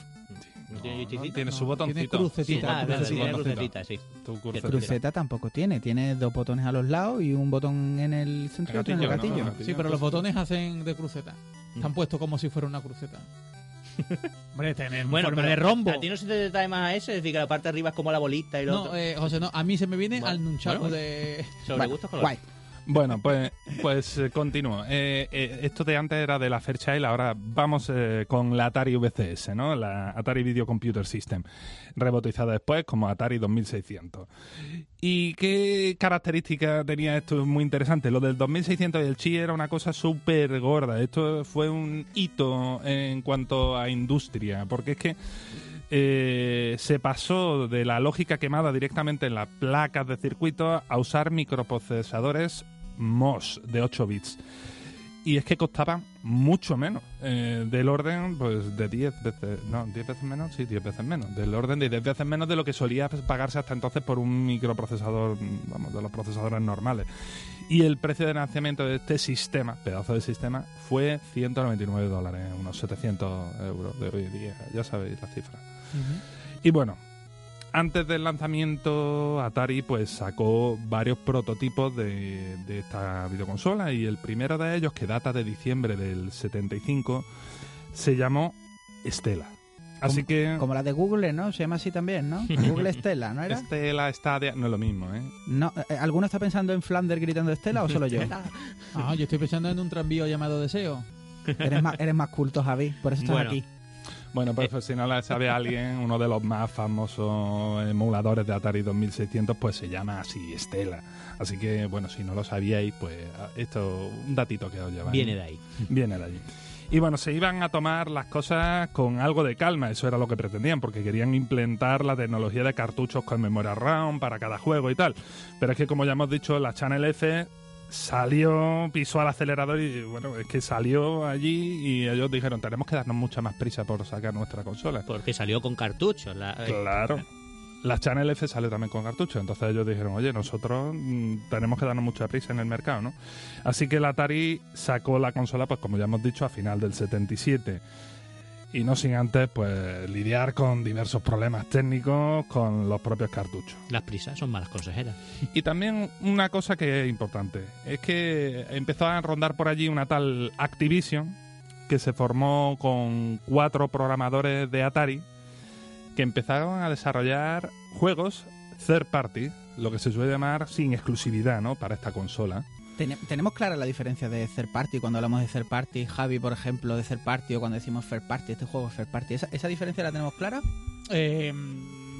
No, tiene No, tiene su botoncito. tiene crucecita. Crucecita. verdad, su tiene botoncito. crucecita, sí. Tu Cruceta. tampoco tiene. Tiene dos botones a los lados y un botón en el centro y otro en el Gatillo. ¿no? Sí, pero los botones hacen de cruceta. Están Mm. puestos como si fuera una cruceta. (laughs) Hombre, tener Bueno, forma pero de rombo. ¿A ti no se te trae más a eso? Es decir, que la parte de arriba es como la bolita y lo No, otro. eh, José, no. A mí se me viene Bueno, al Nunchaku bueno. de... Sobre Vale, gustos colores. guay. Bueno, pues, pues eh, continúo. Eh, eh, esto de antes era de la Fairchild, ahora vamos con la Atari VCS, ¿no? La Atari Video Computer System, rebautizada después como Atari 2600. ¿Y qué características tenía esto muy interesante? Lo del 2600 y el Chi era una cosa súper gorda. Esto fue un hito en cuanto a industria, porque es que eh, se pasó de la lógica quemada directamente en las placas de circuito a usar microprocesadores MOS de 8 bits. Y es que costaban mucho menos, eh, del orden pues de 10 veces, no, 10 veces menos, sí, 10 veces menos, del orden de 10 veces menos de lo que solía pagarse hasta entonces por un microprocesador, vamos, de los procesadores normales. Y el precio de lanzamiento de este sistema, pedazo de sistema, fue 199 dólares, unos 700 euros de hoy día, ya sabéis la cifra. Y bueno, antes del lanzamiento, Atari pues sacó varios prototipos de, de esta videoconsola y el primero de ellos, que data de diciembre del 75, se llamó Stella. Así Como- que Como la de Google, ¿no? Se llama así también, ¿no? (laughs) Google Stella, ¿no era? Stella Stadia no es lo mismo, ¿eh? No, eh, ¿Alguno está pensando en Flanders gritando Stella o solo yo? Ah, yo estoy pensando en un tranvío llamado Deseo. Eres más, eres más culto, Javi, por eso estás Bueno. aquí. Bueno, pues, pues, si no la sabe alguien, uno de los más famosos emuladores de Atari 2600, pues se llama así, Stella. Así que, bueno, si no lo sabíais, pues esto, un datito que os lleva. Viene de ahí. Viene de allí. Y bueno, se iban a tomar las cosas con algo de calma, eso era lo que pretendían, porque querían implementar la tecnología de cartuchos con memoria RAM para cada juego y tal. Pero es que, como ya hemos dicho, la Channel F salió, pisó al acelerador y bueno, es que salió allí y ellos dijeron, tenemos que darnos mucha más prisa por sacar nuestra consola. Porque salió con cartuchos. la- eh, Claro. La Channel F sale también con cartucho, entonces ellos dijeron, oye, nosotros mm, tenemos que darnos mucha prisa en el mercado, ¿no? Así que la Atari sacó la consola, pues como ya hemos dicho, a final del 77. Y no sin antes, pues, lidiar con diversos problemas técnicos con los propios cartuchos. Las prisas son malas consejeras. Y también una cosa que es importante, es que empezó a rondar por allí una tal Activision, que se formó con cuatro programadores de Atari, que empezaron a desarrollar juegos third party, lo que se suele llamar sin exclusividad, ¿no? Para esta consola. Ten- ¿Tenemos clara la diferencia de third party cuando hablamos de third party? Javi, por ejemplo, de third party o cuando decimos third party, este juego es third party. ¿Esa, esa diferencia la tenemos clara? Eh,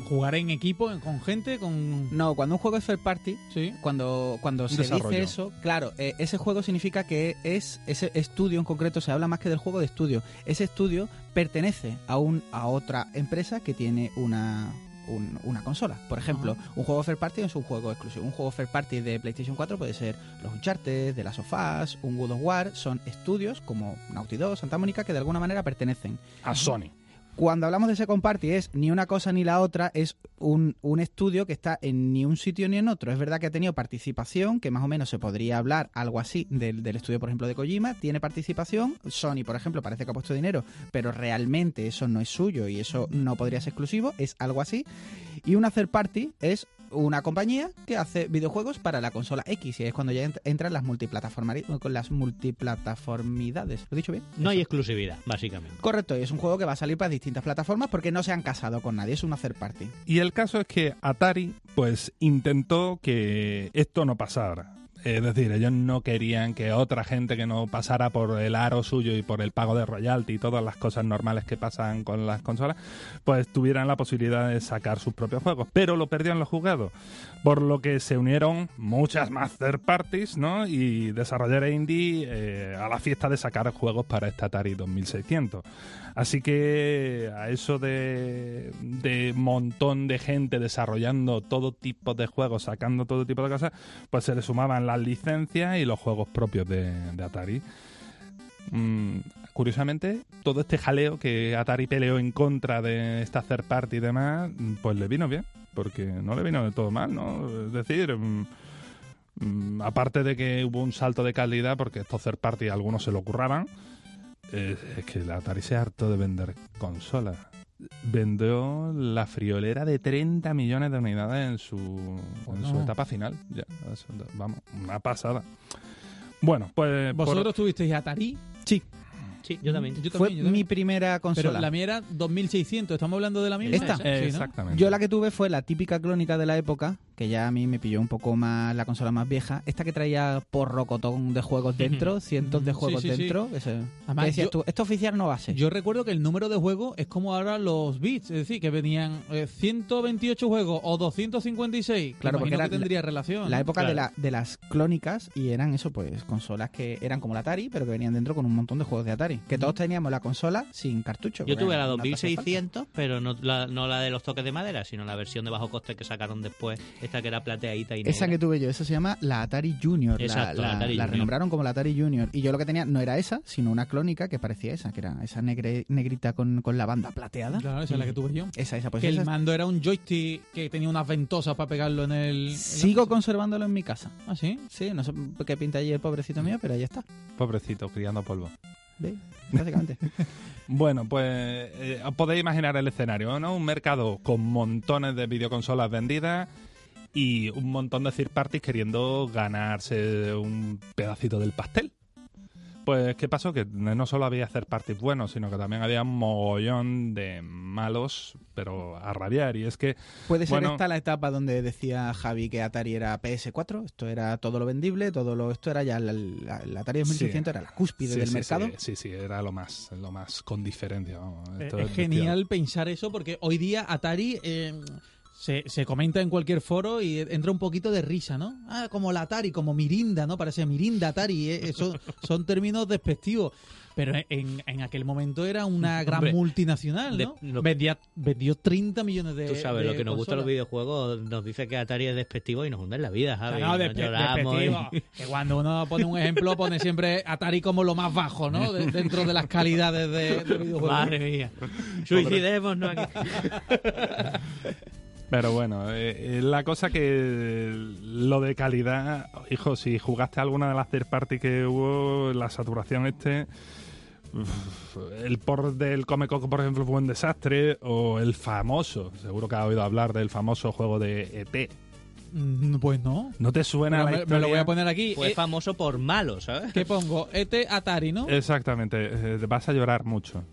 jugar en equipo, en- con gente, con... No, cuando un juego es third party, Sí. cuando, cuando se desarrollo. dice eso, claro, eh, ese juego significa que es ese estudio en concreto, se habla más que del juego de estudio. Ese estudio pertenece a, un, a otra empresa que tiene una, un- una consola. Por ejemplo, un juego third party es un juego exclusivo. Un juego third party de PlayStation 4 puede ser los Uncharted, de las sofás, un God of War. Son estudios como Naughty Dog, Santa Mónica, que de alguna manera pertenecen. A Sony. Cuando hablamos de Second Party es ni una cosa ni la otra, es un, un estudio que está en ni un sitio ni en otro. Es verdad que ha tenido participación, que más o menos se podría hablar algo así del, del estudio, por ejemplo, de Kojima. Tiene participación. Sony, por ejemplo, parece que ha puesto dinero, pero realmente eso no es suyo y eso no podría ser exclusivo. Es algo así. Y una third party es una compañía que hace videojuegos para la consola X y es cuando ya ent- entran las multiplataformari- con las multiplataformidades. ¿Lo he dicho bien? No hay exclusividad, básicamente. Correcto, y es un juego que va a salir para distintas plataformas porque no se han casado con nadie, es una third party. Y el caso es que Atari, pues, intentó que esto no pasara. Es decir, ellos no querían que otra gente que no pasara por el aro suyo y por el pago de royalty y todas las cosas normales que pasan con las consolas, pues tuvieran la posibilidad de sacar sus propios juegos. Pero lo perdieron los jugados. Por lo que se unieron muchas más third parties, ¿no? Y desarrolladores indie eh, a la fiesta de sacar juegos para esta Atari 2600. Así que a eso de, de montón de gente desarrollando todo tipo de juegos, sacando todo tipo de cosas, pues se le sumaban las licencias y los juegos propios de, Atari. Mm, curiosamente, todo este jaleo que Atari peleó en contra de esta third party y demás, pues le vino bien, porque no le vino de todo mal, ¿no? Es decir, mm, mm, aparte de que hubo un salto de calidad, porque estos third party algunos se lo curraban, eh, es que la Atari se hartó de vender consolas. Vendió la friolera de 30 millones de unidades en su, en su etapa final. Ya, vamos, una pasada. Bueno, pues... por- ¿Vosotros tuvisteis Atari? Sí, Sí, yo también. Yo fue también, yo mi primera Pero consola. la mía era 2600, ¿estamos hablando de la misma? ¿Esta? Sí, Eh, ¿no? Exactamente. Yo la que tuve fue la típica clónica de la época, que ya a mí me pilló un poco más la consola más vieja. Esta que traía porrocotón de juegos dentro, cientos de juegos sí, sí. dentro. Además, ¿Qué decías yo- tú? Esto oficial no va a ser. Yo recuerdo que el número de juegos es como ahora los bits, es decir, que venían eh, 128 juegos o 256. Claro, porque era que tendría relación. la época de, la, de las clónicas y eran eso, pues consolas que eran como la Atari, pero que venían dentro con un montón de juegos de Atari. Que todos teníamos la consola sin cartucho. Yo tuve la no te hacía falta. 2600, pero no la, no la de los toques de madera, sino la versión de bajo coste que sacaron después, esta que era plateadita y Esa negra. que tuve yo, esa se llama la Atari Junior. La- Exacto, la, la Atari la Junior. renombraron como la Atari Junior. Y yo lo que tenía no era esa, sino una clónica que parecía esa, que era esa negre- negrita con, con la banda plateada. Claro, esa es la que tuve yo. Esa, esa, pues que esa el mando era un joystick que tenía unas ventosas para pegarlo en el. en la Sigo conservándolo en mi casa. Ah, sí. Sí, no sé qué pinta allí el pobrecito mío, pero ahí está. Pobrecito, criando polvo. ¿Ve? Básicamente. (laughs) Bueno, pues eh, os podéis imaginar el escenario, ¿no? Un mercado con montones de videoconsolas vendidas y un montón de third parties queriendo ganarse un pedacito del pastel. Pues, ¿qué pasó? Que no solo había third parties buenos, sino que también había un mogollón de malos, pero a rabiar. Y es que Puede ser Bueno. esta la etapa donde decía Javi que Atari era PS4, esto era todo lo vendible, todo lo esto era ya la, la- la Atari 2600 era la cúspide Sí, del sí, mercado. Sí, sí, sí, era lo más, lo más con diferencia. vamos. Eh, Esto es genial pensar eso porque hoy día Atari eh, se, se comenta en cualquier foro y entra un poquito de risa, ¿no? Ah, como la Atari, como Mirinda, ¿no? Parece Mirinda Atari, eh, (laughs) son términos despectivos. Pero en, en aquel momento era una (laughs) gran Hombre, multinacional, de- ¿no? Vendía, vendió 30 millones de Tú sabes, de lo que nos gusta los videojuegos nos dice que Atari es despectivo y nos hunde en la vida, Javi. no, y- despectivo. Que cuando uno pone un ejemplo, pone siempre Atari como lo más bajo, ¿no? De- dentro de las calidades de, de (laughs) videojuegos. Madre mía. Suicidémonos aquí. Pero bueno, eh, eh, la cosa que lo de calidad, hijo, si jugaste alguna de las third party que hubo, la saturación este, uf, el port del Come Coco, por ejemplo, fue un desastre, o el famoso, seguro que has oído hablar del famoso juego de ET. Mm, Pues no. ¿No te suena Pero la me, me historia? lo voy a poner aquí. Fue Eh, famoso por malo, ¿sabes? ¿Qué pongo? ET Atari, ¿no? Exactamente, eh, vas a llorar mucho.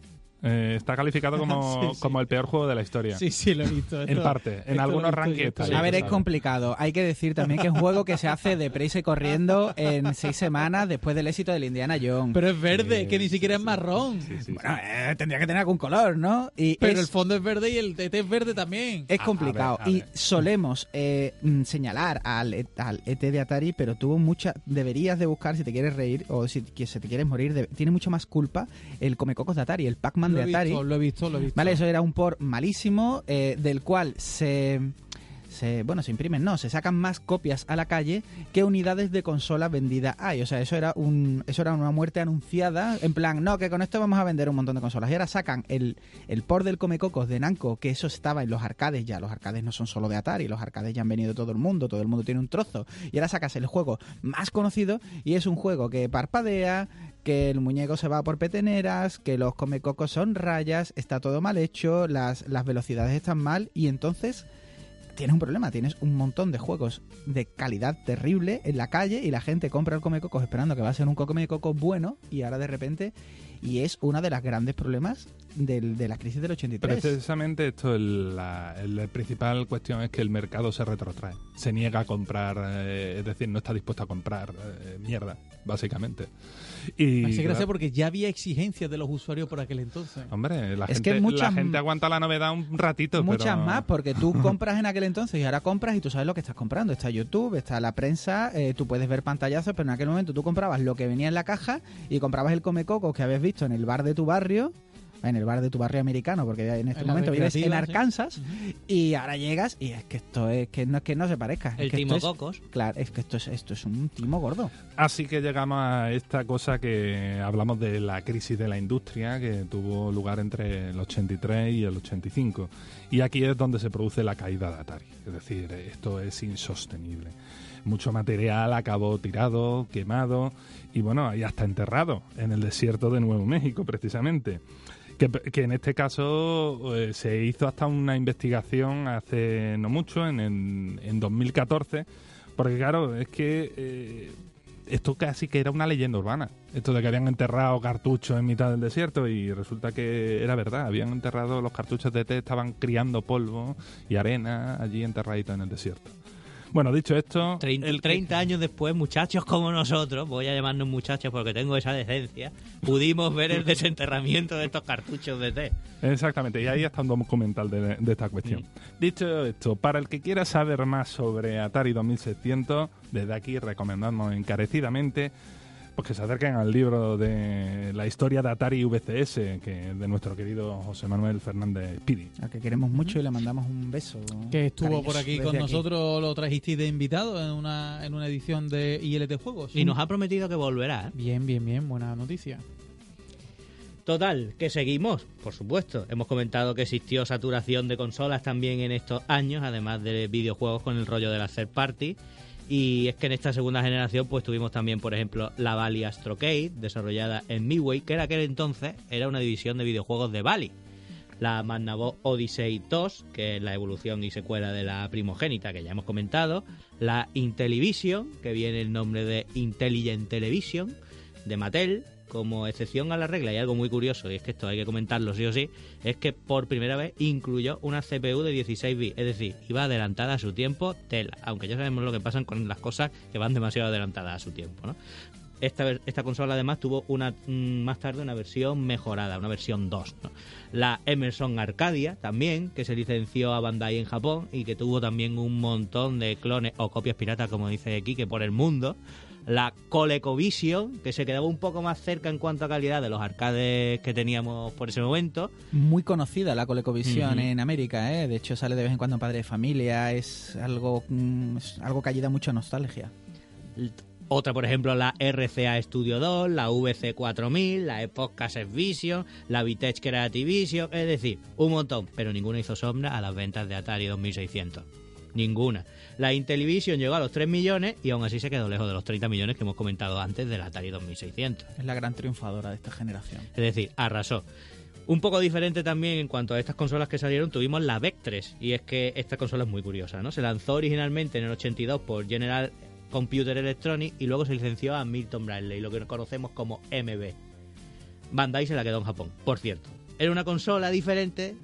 Eh, está calificado como, (laughs) Sí, sí. como el peor juego de la historia. Sí, sí, lo he visto. En Esto- parte, en algunos rankings a ver, es complicado. Hay que decir también que es un juego que se hace deprisa y corriendo en seis semanas después del éxito del Indiana Jones. Pero es verde, Sí, que ni siquiera sí. es marrón. Sí, sí, sí. Bueno, eh, tendría que tener algún color, ¿no? Y Pero es- el fondo es verde y el ET es verde también. Es a complicado. ver, a y solemos eh, mm, señalar al, E- al ET de Atari, pero tuvo mucha. Deberías de buscar, si te quieres reír o si que se te quieres morir, de- tiene mucho más culpa el Comecocos de Atari, el Pac-Man lo, de Atari. visto, lo he visto, lo he visto. Vale, eso era un port malísimo, eh, del cual se. Se, bueno, se imprimen, no, se sacan más copias a la calle que unidades de consola vendidas hay. O sea, eso era un eso era una muerte anunciada. En plan, no, que con esto vamos a vender un montón de consolas. Y ahora sacan el, el port del Comecocos de Namco, que eso estaba en los arcades ya. Los arcades no son solo de Atari, los arcades ya han venido todo el mundo, todo el mundo tiene un trozo. Y ahora sacas el juego más conocido y es un juego que parpadea, que el muñeco se va por peteneras, que los comecocos son rayas, está todo mal hecho, las, las velocidades están mal y entonces tienes un problema, tienes un montón de juegos de calidad terrible en la calle y la gente compra el comecocos esperando que va a ser un comecocos bueno y ahora de repente y es uno de los grandes problemas del- de la crisis del 83. Precisamente esto, el, la principal cuestión es que el mercado se retrotrae. Se niega a comprar, eh, es decir, no está dispuesto a comprar eh, mierda, básicamente. Y, Me hace gracia porque ya había exigencias de los usuarios por aquel entonces. Hombre, la, Es gente, que muchas- la gente aguanta la novedad un ratito, Muchas pero... más, porque tú (laughs) compras en aquel entonces y ahora compras y tú sabes lo que estás comprando. Está YouTube, está la prensa, eh, tú puedes ver pantallazos, pero en aquel momento tú comprabas lo que venía en la caja y comprabas el comecoco que habías visto en el bar de tu barrio, en el bar de tu barrio americano, porque en este En momento vives en sí. Arkansas, y ahora llegas y es que esto es que no es que no se parezca. El es que Timo esto es- Cocos. Claro, es que esto es, esto es un timo gordo. Así que llegamos a esta cosa que hablamos de la crisis de la industria que tuvo lugar entre el 83 y el 85. Y aquí es donde se produce la caída de Atari. Es decir, esto es insostenible. Mucho material acabó tirado, quemado y bueno, y hasta enterrado en el desierto de Nuevo México precisamente. Que, que en este caso eh, se hizo hasta una investigación hace no mucho, en, en, en 2014, porque claro, es que eh, esto casi que era una leyenda urbana. Esto de que habían enterrado cartuchos en mitad del desierto y resulta que era verdad. Habían enterrado los cartuchos de té, estaban criando polvo y arena allí enterraditos en el desierto. Bueno, dicho esto, Trein- el que- 30 años después, muchachos como nosotros, voy a llamarnos muchachos porque tengo esa decencia, pudimos ver el desenterramiento de estos cartuchos de té. Exactamente, y ahí está un documental de, de esta cuestión. Dicho esto, para el que quiera saber más sobre Atari 2600, desde aquí recomendamos encarecidamente pues que se acerquen al libro de la historia de Atari VCS, que de nuestro querido José Manuel Fernández Pidi. A que queremos mucho y le mandamos un beso. Que estuvo por aquí con nosotros, lo trajisteis de invitado en una, en una edición de ILT Juegos. Y nos ha prometido que volverá. ¿eh? Bien, bien, bien, buena noticia. Total, que seguimos, por supuesto. Hemos comentado que existió saturación de consolas también en estos años, además de videojuegos con el rollo de la third party. Y es que en esta segunda generación pues tuvimos también, por ejemplo, la Bally Astrocade, desarrollada en Midway, que en aquel entonces era una división de videojuegos de Bally. La Magnavox Odyssey 2, que es la evolución y secuela de la primogénita que ya hemos comentado. La Intellivision, que viene el nombre de Intelligent Television, de Mattel. Como excepción a la regla, y algo muy curioso, y es que esto hay que comentarlo sí o sí, es que por primera vez incluyó una CPU de 16 bits, es decir, iba adelantada a su tiempo, tela, aunque ya sabemos lo que pasan con las cosas que van demasiado adelantadas a su tiempo, ¿no? Esta, esta consola además tuvo una mm, más tarde una versión mejorada, una versión 2. ¿no? La Emerson Arcadia también, que se licenció a Bandai en Japón y que tuvo también un montón de clones o copias piratas, como dice Kike, por el mundo. La ColecoVision, que se quedaba un poco más cerca en cuanto a calidad de los arcades que teníamos por ese momento. Muy conocida la ColecoVision en América, ¿eh? De hecho, sale de vez en cuando en Padre de Familia. Es algo, mm, es algo que ayuda mucho a nostalgia. Otra, por ejemplo, la RCA Studio 2, la VC4000, la Epoch Cassette Vision, la Vitech Creative Vision, es decir, un montón, pero ninguna hizo sombra a las ventas de Atari 2600. Ninguna. La Intellivision llegó a los 3 millones y aún así se quedó lejos de los 30 millones que hemos comentado antes del Atari 2600. Es la gran triunfadora de esta generación. Es decir, arrasó. Un poco diferente también en cuanto a estas consolas que salieron, tuvimos la VEC 3. Y es que esta consola es muy curiosa, ¿no? Se lanzó originalmente en el 82 por General Computer Electronics y luego se licenció a Milton Bradley, lo que conocemos como MB. Bandai se la quedó en Japón, por cierto. Era una consola diferente,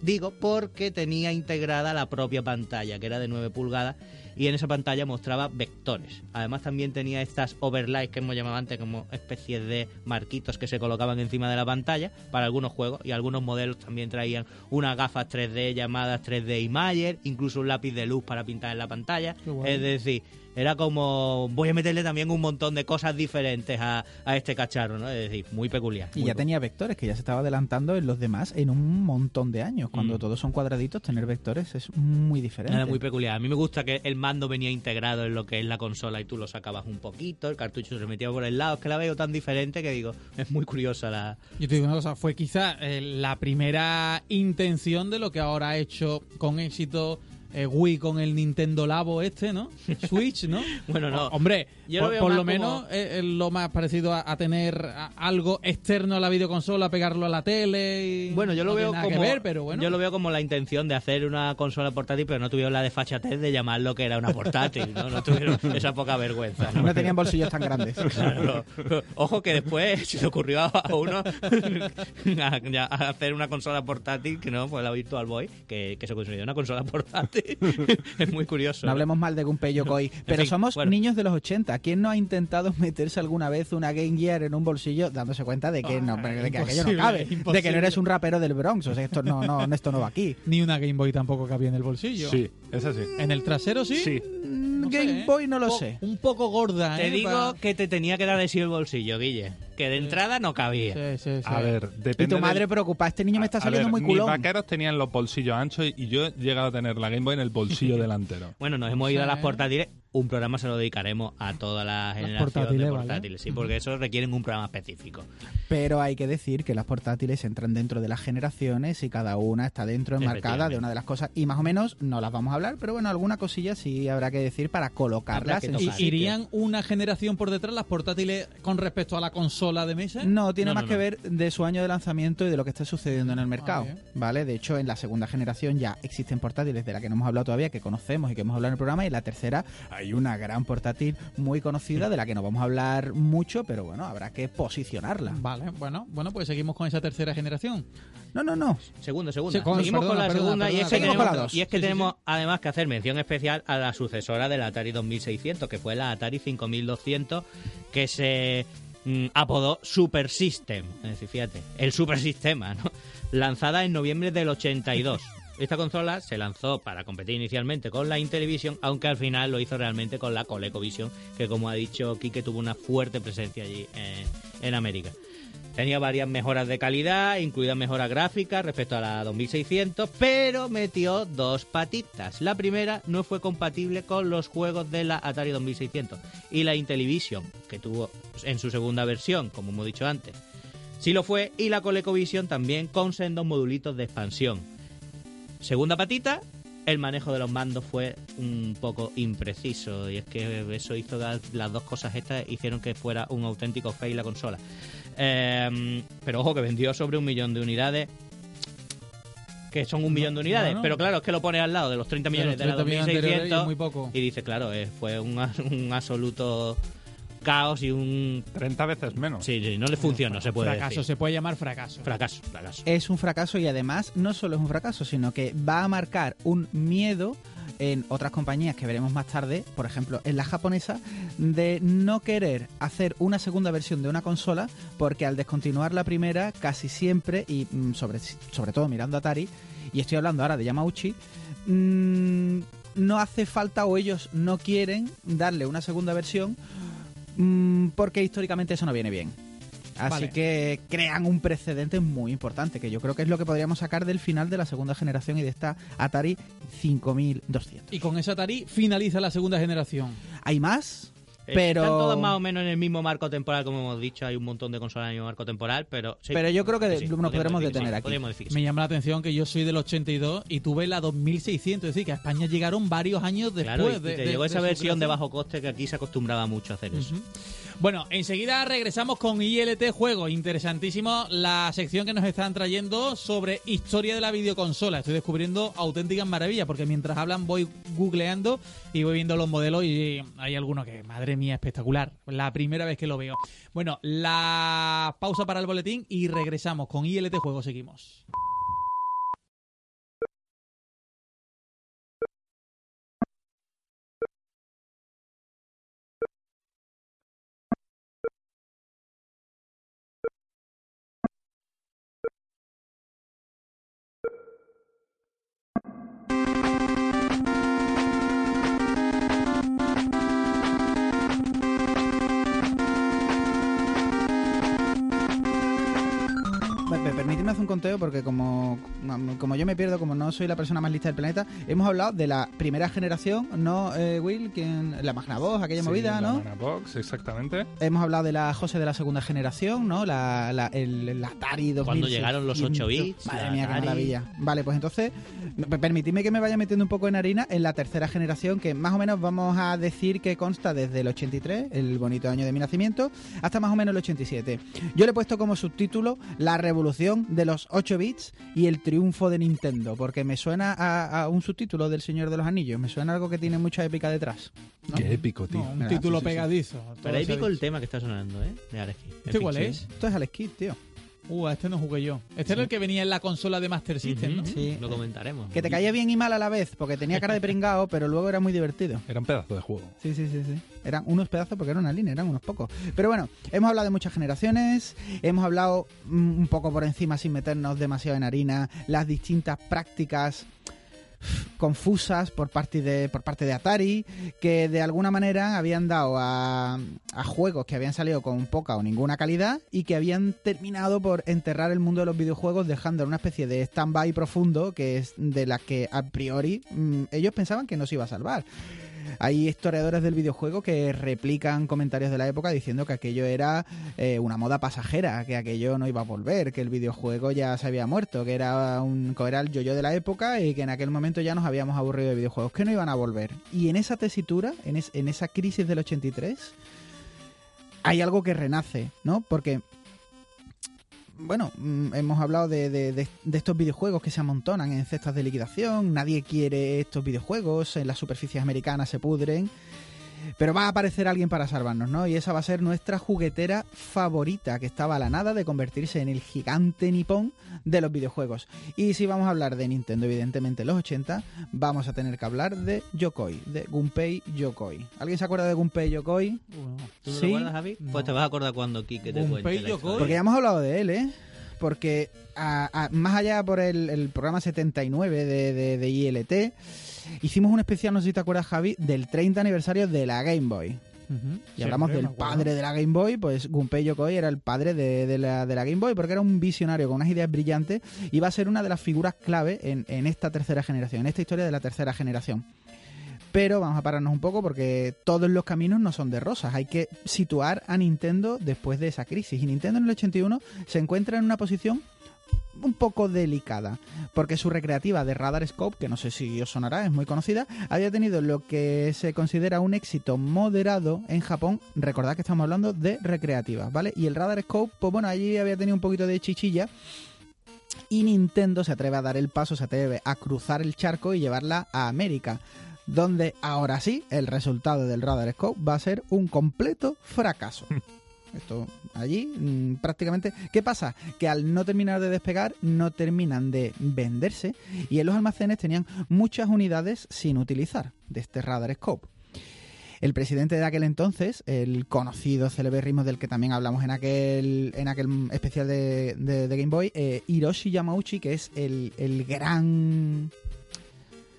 digo, porque tenía integrada la propia pantalla, que era de 9 pulgadas, y en esa pantalla mostraba vectores. Además también tenía estas overlays que hemos llamado antes como especies de marquitos que se colocaban encima de la pantalla para algunos juegos y algunos modelos también traían unas gafas 3D llamadas 3D Imager, incluso un lápiz de luz para pintar en la pantalla. Es decir, era como voy a meterle también un montón de cosas diferentes a, a este cacharro, ¿no? Es decir, muy peculiar. Y muy ya tenía vectores, que ya se estaba adelantando en los demás en un montón de años. Cuando Mm. todos son cuadraditos, tener vectores es muy diferente. Era muy peculiar. A mí me gusta que el mando venía integrado en lo que es la consola y tú lo sacabas un poquito, el cartucho se metía por el lado. Es que la veo tan diferente que digo, es muy curiosa la. Yo te digo una cosa, fue quizá eh, la primera intención de lo que ahora ha hecho con éxito eh, Wii con el Nintendo Labo este, ¿no? (laughs) Switch, ¿no? Bueno, no. O- hombre, Yo por, lo como- menos es lo más parecido a, a tener a- algo externo a la videoconsola, pegarlo a la tele y... Bueno, yo lo no veo como que ver, pero bueno. yo lo veo como la intención de hacer una consola portátil, pero no tuvieron la desfachatez de llamarlo que era una portátil, ¿no? No tuvieron (laughs) esa poca vergüenza. ¿no? No tenían bolsillos tan grandes. (laughs) Claro. Ojo que después se le ocurrió a uno a, hacer una consola portátil que no, pues la Virtual Boy, que, que se considera una consola portátil. (laughs) es muy curioso. No hablemos mal de Gunpei Yokoi. Pero fin, somos bueno. niños de los 80. ¿Quién no ha intentado meterse alguna vez una Game Gear en un bolsillo dándose cuenta de que, no, Ah, de que aquello no imposible, cabe? De que no eres un rapero del Bronx. O sea, esto no, no, esto no va aquí. Ni una Game Boy tampoco cabía en el bolsillo. Sí, es así. ¿En el trasero sí? Sí. No sé, Game ¿eh? Boy no lo Po- sé. Un poco gorda, Te ¿eh? digo que te tenía que dar de sí el bolsillo, Guille. Que de entrada no cabía. Sí, sí, sí. A ver, depende Y tu madre del- preocupada. Este niño me está A saliendo ver, muy Mis culón. vaqueros tenían los bolsillos anchos y yo he llegado a tener la Game Boy en el bolsillo (laughs) delantero. Bueno, nos hemos ido a las portátiles. Un programa se lo dedicaremos a toda la generación portátiles, de ¿vale? portátiles, sí, porque eso requieren un programa específico. Pero hay que decir que las portátiles entran dentro de las generaciones y cada una está dentro enmarcada de una de las cosas. Y más o menos no las vamos a hablar, pero bueno, alguna cosilla sí habrá que decir para colocarlas que en tocar. su ¿Y sitio. irían una generación por detrás las portátiles con respecto a la consola consola de mesa? No, tiene No, más no, que no. ver de su año de lanzamiento y de lo que está sucediendo en el mercado, bien. ¿vale? De hecho, en la segunda generación ya existen portátiles de la que no hemos hablado todavía, que conocemos y que hemos hablado en el programa, y en la tercera hay una gran portátil muy conocida de la que no vamos a hablar mucho, pero bueno, habrá que posicionarla. Vale, bueno, bueno, pues seguimos con esa tercera generación. No, no, no. Segundo, segunda. Con- Seguimos con la perdona, segunda y es perdona, que Seguimos tenemos, con la dos. y es que Sí, sí, tenemos además que hacer mención especial a la sucesora de la Atari 2600, que fue la Atari 5200, que se mm, apodó Super System. Es decir, fíjate, el Super Sistema, ¿no? Lanzada en noviembre del 82. (laughs) Esta consola se lanzó para competir inicialmente con la Intellivision, aunque al final lo hizo realmente con la ColecoVision, que como ha dicho Kike tuvo una fuerte presencia allí eh, en América. Tenía varias mejoras de calidad, incluidas mejoras gráficas respecto a la 2600, pero metió dos patitas. La primera no fue compatible con los juegos de la Atari 2600 y la Intellivision, que tuvo en su segunda versión, como hemos dicho antes. Sí lo fue, y la ColecoVision también con sendos modulitos de expansión. Segunda patita, el manejo de los mandos fue un poco impreciso y es que eso hizo las dos cosas estas hicieron que fuera un auténtico fail la consola. Eh, pero ojo que vendió sobre un millón de unidades. Que son un millón de unidades. pero claro, es que lo pones al lado de los 30 millones de, los la 30 millones anteriores y 2600 es muy poco. y dice, claro, eh, fue un, (laughs) un absoluto caos y un... 30 veces menos. Sí, sí, no le funcionó, se puede fracaso, decir. se puede llamar fracaso. Fracaso, fracaso. Es un fracaso y además no solo es un fracaso, sino que va a marcar un miedo en otras compañías que veremos más tarde, por ejemplo en la japonesa, de no querer hacer una segunda versión de una consola porque al descontinuar la primera casi siempre, y mm, sobre, sobre todo mirando Atari, y estoy hablando ahora de Yamauchi, mm, no hace falta o ellos no quieren darle una segunda versión mm, porque históricamente eso no viene bien. Así Vale. que crean un precedente muy importante, que yo creo que es lo que podríamos sacar del final de la segunda generación y de esta Atari 5200. Y con esa Atari finaliza la segunda generación. Hay más, Eh, pero... Están todos más o menos en el mismo marco temporal, como hemos dicho. Hay un montón de consolas en el mismo marco temporal, pero... sí, Pero yo creo que sí, nos podríamos podremos decir detener sí, aquí. decir Me llama la atención que yo soy del 82 y tuve la 2600, es decir, que a España llegaron varios años después Claro, y de, te de- llegó de esa versión de bajo coste que aquí se acostumbraba mucho a hacer eso. Bueno, enseguida regresamos con ILT Juegos. Interesantísimo la sección que nos están trayendo sobre historia de la videoconsola. Estoy descubriendo auténticas maravillas porque mientras hablan voy googleando y voy viendo los modelos y hay alguno que, madre mía, espectacular. La primera vez que lo veo. Bueno, la pausa para el boletín y regresamos con ILT Juegos. Seguimos. Porque como, como yo me pierdo, como no soy la persona más lista del planeta, hemos hablado de la primera generación, ¿no, eh, Will? ¿Quién? La Magna Voz, aquella Sí, movida, la ¿no? Manabox, exactamente. Hemos hablado de la José de la segunda generación, ¿no? La, la- el, el Atari 2600. Cuando llegaron los 8 bits, Madre la mía, qué maravilla. Vale, pues entonces, permitidme que me vaya metiendo un poco en harina en la tercera generación, que más o menos vamos a decir que consta desde el 83, el bonito año de mi nacimiento, hasta más o menos el 87. Yo le he puesto como subtítulo La revolución de los 8 bits y el triunfo de Nintendo, porque me suena a, a un subtítulo del Señor de los Anillos, me suena algo que tiene mucha épica detrás. ¿no? Qué épico, tío. No, un título sí, sí, sí. pegadizo. Pero ahí se ha pico el tema que está sonando, ¿eh? De Alex Kidd. ¿Este cuál Sí. es? Esto es Alex Kidd, tío. Uh, a este no jugué yo. Este era el que venía en la consola de Master System, ¿no? Sí. Lo comentaremos. Que te caía bien y mal a la vez, porque tenía cara de pringao, (laughs) pero luego era muy divertido. Era un pedazo de juego. Sí, sí, sí, sí. Eran unos pedazos porque era una línea, eran unos pocos. Pero bueno, hemos hablado de muchas generaciones, hemos hablado mm, un poco por encima sin meternos demasiado en harina, las distintas prácticas confusas por parte de por parte de Atari que de alguna manera habían dado a, a juegos que habían salido con poca o ninguna calidad y que habían terminado por enterrar el mundo de los videojuegos dejando una especie de stand-by profundo que es de la que a priori mm, ellos pensaban que no se iba a salvar hay historiadores del videojuego que replican comentarios de la época diciendo que aquello era eh, una moda pasajera, que aquello no iba a volver, que el videojuego ya se había muerto, que era un que era el yo-yo de la época y que en aquel momento ya nos habíamos aburrido de videojuegos, que no iban a volver. Y en esa tesitura, en, en esa crisis del 83, hay algo que renace, ¿no? Porque bueno, mm, hemos hablado de, de- de- de estos videojuegos que se amontonan en cestas de liquidación, nadie quiere estos videojuegos, en las superficies americanas se pudren, pero va a aparecer alguien para salvarnos, ¿no? Y esa va a ser nuestra juguetera favorita, que estaba a la nada de convertirse en el gigante nipón de los videojuegos. Y si vamos a hablar de Nintendo, evidentemente en los 80, vamos a tener que hablar de Yokoi, de Gunpei Yokoi. ¿Alguien se acuerda de Gunpei Yokoi? ¿Tú lo Sí. recuerdas, Javi? No. Pues te vas a acordar cuando Kike te Gunpei cuente Yokoi. Porque ya hemos hablado de él, ¿eh? Porque a- a- más allá por el, el programa 79 de, de- de ILT, hicimos un especial, no sé si te acuerdas, Javi, del 30 aniversario de la Game Boy. Y hablamos del padre de la Game Boy, pues Gunpei Yokoi era el padre de, de la, de la Game Boy, porque era un visionario con unas ideas brillantes y va a ser una de las figuras clave en, en esta tercera generación, en esta historia de la tercera generación. Pero vamos a pararnos un poco porque todos los caminos no son de rosas. Hay que situar a Nintendo después de esa crisis. Y Nintendo en el 81 se encuentra en una posición un poco delicada, porque su recreativa de Radar Scope, que no sé si os sonará, es muy conocida, había tenido lo que se considera un éxito moderado en Japón. Recordad que estamos hablando de recreativas, ¿vale? Y el Radar Scope, pues bueno, allí había tenido un poquito de chichilla. Y Nintendo se atreve a dar el paso, se atreve a cruzar el charco y llevarla a América, donde ahora sí el resultado del Radar Scope va a ser un completo fracaso. (laughs) Esto allí mm, prácticamente. ¿Qué pasa? Que al no terminar de despegar, no terminan de venderse y en los almacenes tenían muchas unidades sin utilizar de este Radar Scope. El presidente de aquel entonces, el conocido celebérrimo del que también hablamos en aquel, en aquel especial de, de- Game Boy, eh, Hiroshi Yamauchi, que es el, el gran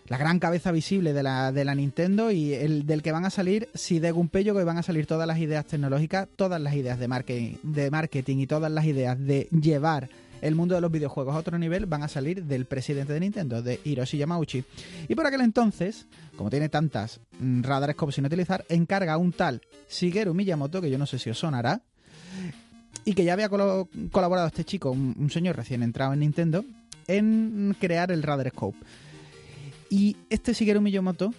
la gran cabeza visible de la, de la Nintendo y el del que van a salir, si de Gunpei que van a salir todas las ideas tecnológicas, todas las ideas de marketing, de marketing y todas las ideas de llevar el mundo de los videojuegos a otro nivel van a salir del presidente de Nintendo, de Hiroshi Yamauchi. Y por aquel entonces, como tiene tantas mm, radar scopes sin utilizar, encarga a un tal Shigeru Miyamoto, que yo no sé si os sonará, y que ya había colaborado este chico, un, un señor recién entrado en Nintendo, en crear el Radar Scope. Y este Shigeru Miyamoto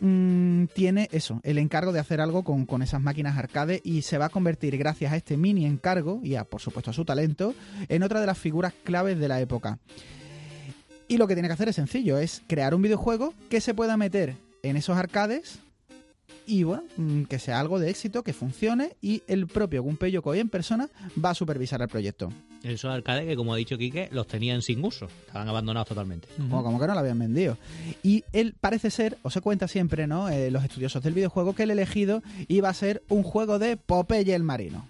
mm, tiene eso, el encargo de hacer algo con, con esas máquinas arcade y se va a convertir, gracias a este mini encargo y a, por supuesto, a su talento, en otra de las figuras claves de la época. Y lo que tiene que hacer es sencillo, es crear un videojuego que se pueda meter en esos arcades y bueno, mm, que sea algo de éxito, que funcione y el propio Gunpei Yokoi en persona va a supervisar el proyecto. Esos arcades que, como ha dicho Quique, los tenían sin uso. Estaban abandonados totalmente. Como, como que no lo habían vendido. Y él parece ser, o se cuenta siempre, ¿no? Eh, los estudiosos del videojuego, que el elegido iba a ser un juego de Popeye el Marino.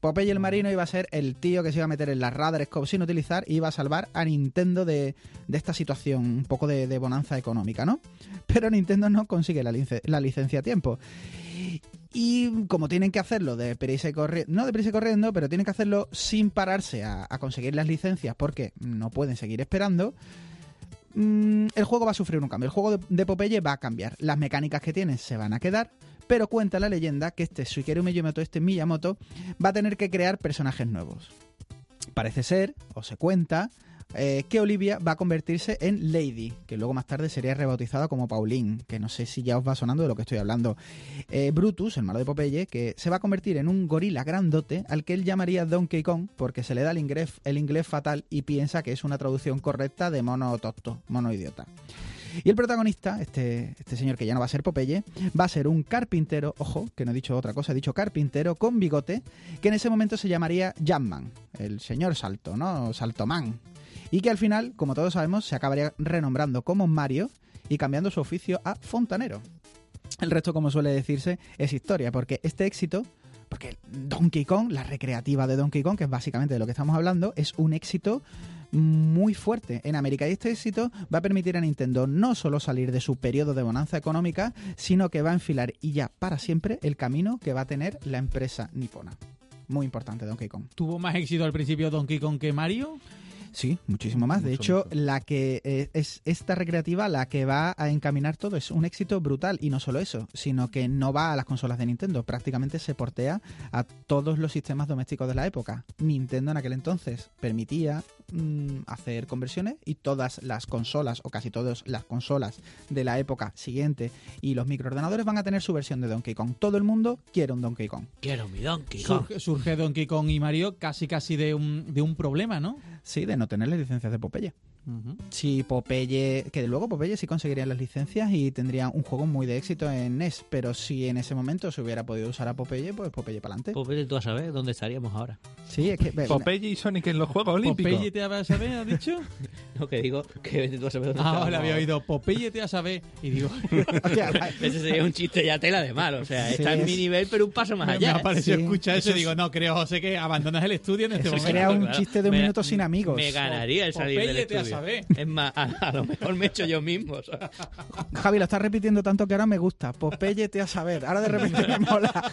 Popeye el Marino iba a ser el tío que se iba a meter en las radar scope sin utilizar y iba a salvar a Nintendo de, de esta situación, un poco de, de bonanza económica, ¿no? (laughs) Pero Nintendo no consigue la, la licencia a tiempo. Y como tienen que hacerlo de prisa y corriendo, no de prisa corriendo, pero tienen que hacerlo sin pararse a, a conseguir las licencias porque no pueden seguir esperando, mm, el juego va a sufrir un cambio. El juego de, de Popeye va a cambiar. Las mecánicas que tiene se van a quedar, pero cuenta la leyenda que este Shigeru Miyamoto, este Miyamoto, va a tener que crear personajes nuevos. Parece ser, o se cuenta, eh, que Olivia va a convertirse en Lady, que luego más tarde sería rebautizada como Pauline, que no sé si ya os va sonando de lo que estoy hablando. Eh, Brutus, el malo de Popeye, que se va a convertir en un gorila grandote al que él llamaría Donkey Kong porque se le da el inglés, el inglés fatal y piensa que es una traducción correcta de mono tonto, mono idiota. Y el protagonista, este, este señor que ya no va a ser Popeye, va a ser un carpintero, ojo, que no he dicho otra cosa, he dicho carpintero con bigote, que en ese momento se llamaría Jamman, el señor Salto, ¿no? Saltoman. Y que al final, como todos sabemos, se acabaría renombrando como Mario y cambiando su oficio a fontanero. El resto, como suele decirse, es historia, porque este éxito, porque Donkey Kong, la recreativa de Donkey Kong, que es básicamente de lo que estamos hablando, es un éxito muy fuerte en América y este éxito va a permitir a Nintendo no solo salir de su periodo de bonanza económica, sino que va a enfilar y ya para siempre el camino que va a tener la empresa nipona. Muy importante Donkey Kong. ¿Tuvo más éxito al principio Donkey Kong que Mario? Sí, muchísimo más. De hecho, mucho. la que eh, es esta recreativa la que va a encaminar todo es un éxito brutal y no solo eso, sino que no va a las consolas de Nintendo, prácticamente se portea a todos los sistemas domésticos de la época. Nintendo en aquel entonces permitía mm, hacer conversiones y todas las consolas, o casi todas las consolas de la época siguiente y los microordenadores van a tener su versión de Donkey Kong. Todo el mundo quiere un Donkey Kong. Quiero mi Donkey Kong. Surge, surge Donkey Kong y Mario casi casi de un, de un problema, ¿no? Sí, de no tener las licencias de Popeye. Ujú. Si Popeye, que luego Popeye sí conseguiría las licencias y tendría un juego muy de éxito en NES, pero si en ese momento se hubiera podido usar a Popeye, pues Popeye para adelante. Vete tú a saber dónde estaríamos ahora. Sí, es que... Popeye y Sonic en los Juegos Olímpicos. Popeye te va a saber, has dicho? (laughs) Lo que digo, que vete tú a saber dónde Ah, le había ahora. oído Popeye te a saber y digo, (laughs) (laughs) Ese sería un chiste ya tela de mal. O sea, Sí, está en es- mi nivel, pero un paso más me, me allá. ha parecido Sí, escuchar eso y eso digo, no, creo, José, que abandonas el estudio en este Eso momento. sería un Claro. chiste de un Me- minuto sin amigos. Me ganaría el salir del Popeye a estudio. Saber. Es más, a, a lo mejor me echo yo mismo. sea. Javi, lo estás repitiendo tanto que ahora me gusta. Popeye te a saber. Ahora de repente me mola.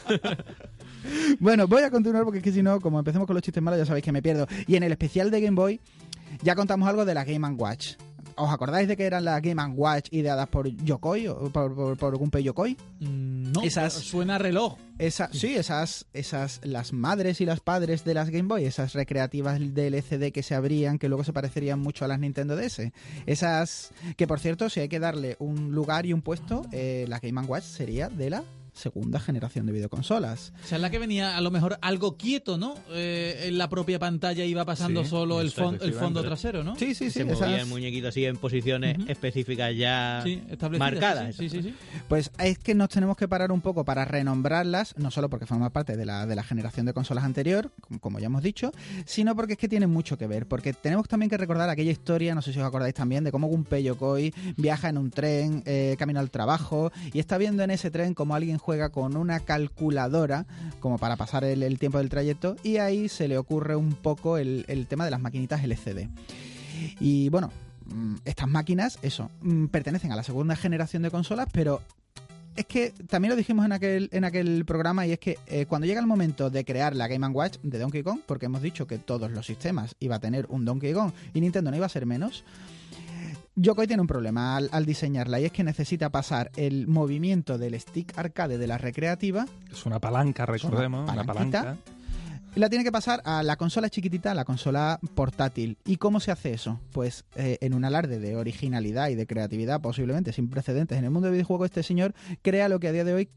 bueno, voy a continuar porque es que si no, como empecemos con los chistes malos, ya sabéis que me pierdo. Y en el especial de Game Boy ya contamos algo de la Game Watch. ¿Os acordáis de que eran las Game Watch ideadas por Yokoi o por, por, por Gunpei Yokoi? Mm, No, Esas- suena reloj. Esa, sí, esas, esas, las madres y los padres de las Game Boy, esas recreativas del LCD que se abrían, que luego se parecerían mucho a las Nintendo DS. Esas, que por cierto, si hay que darle un lugar y un puesto, eh, la Game Watch sería de la segunda generación de videoconsolas. O sea, es la que venía a lo mejor algo quieto, ¿no? Eh, en la propia pantalla iba pasando Sí, solo el, fon- el fondo trasero, ¿no? Sí, sí, sí. se movía esas- el muñequito así en posiciones específicas ya Sí, marcadas. Sí, sí, sí. sí. Pues es que nos tenemos que parar un poco para renombrarlas, no solo porque forman parte de la, de la generación de consolas anterior, como, como ya hemos dicho, sino porque es que tienen mucho que ver. Porque tenemos también que recordar aquella historia, no sé si os acordáis también, de cómo Gunpei Yokoi viaja en un tren, eh, camino al trabajo, y está viendo en ese tren como alguien juega con una calculadora, como para pasar el, tiempo del trayecto, y ahí se le ocurre un poco el, el tema de las maquinitas LCD. Y bueno, mm, estas máquinas, eso, mm, pertenecen a la segunda generación de consolas, pero es que también lo dijimos en aquel, en aquel programa y es que eh, cuando llega el momento de crear la Game Watch de Donkey Kong, porque hemos dicho que todos los sistemas iba a tener un Donkey Kong y Nintendo no iba a ser menos, Yokoi tiene un problema al, al diseñarla y es que necesita pasar el movimiento del stick arcade de la recreativa Es una palanca, recordemos, una una, palanca. la tiene que pasar a la consola chiquitita, a la consola portátil. ¿Y cómo se hace eso? Pues eh, en un alarde de originalidad y de creatividad posiblemente sin precedentes en el mundo del videojuego, este señor crea lo que a día de hoy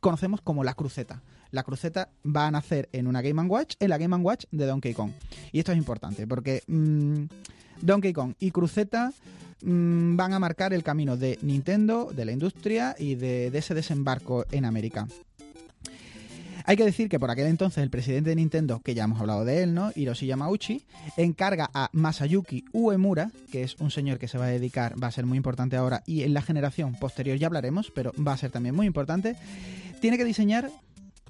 conocemos como la cruceta. La cruceta va a nacer en una Game Watch, en la Game Watch de Donkey Kong. Y esto es importante porque mm, Donkey Kong y cruceta mm, van a marcar el camino de Nintendo, de la industria y de, de ese desembarco en América. Hay que decir que por aquel entonces el presidente de Nintendo, que ya hemos hablado de él, ¿no? Hiroshi Yamauchi, encarga a Masayuki Uemura, que es un señor que se va a dedicar, va a ser muy importante ahora y en la generación posterior ya hablaremos, pero va a ser también muy importante, tiene que diseñar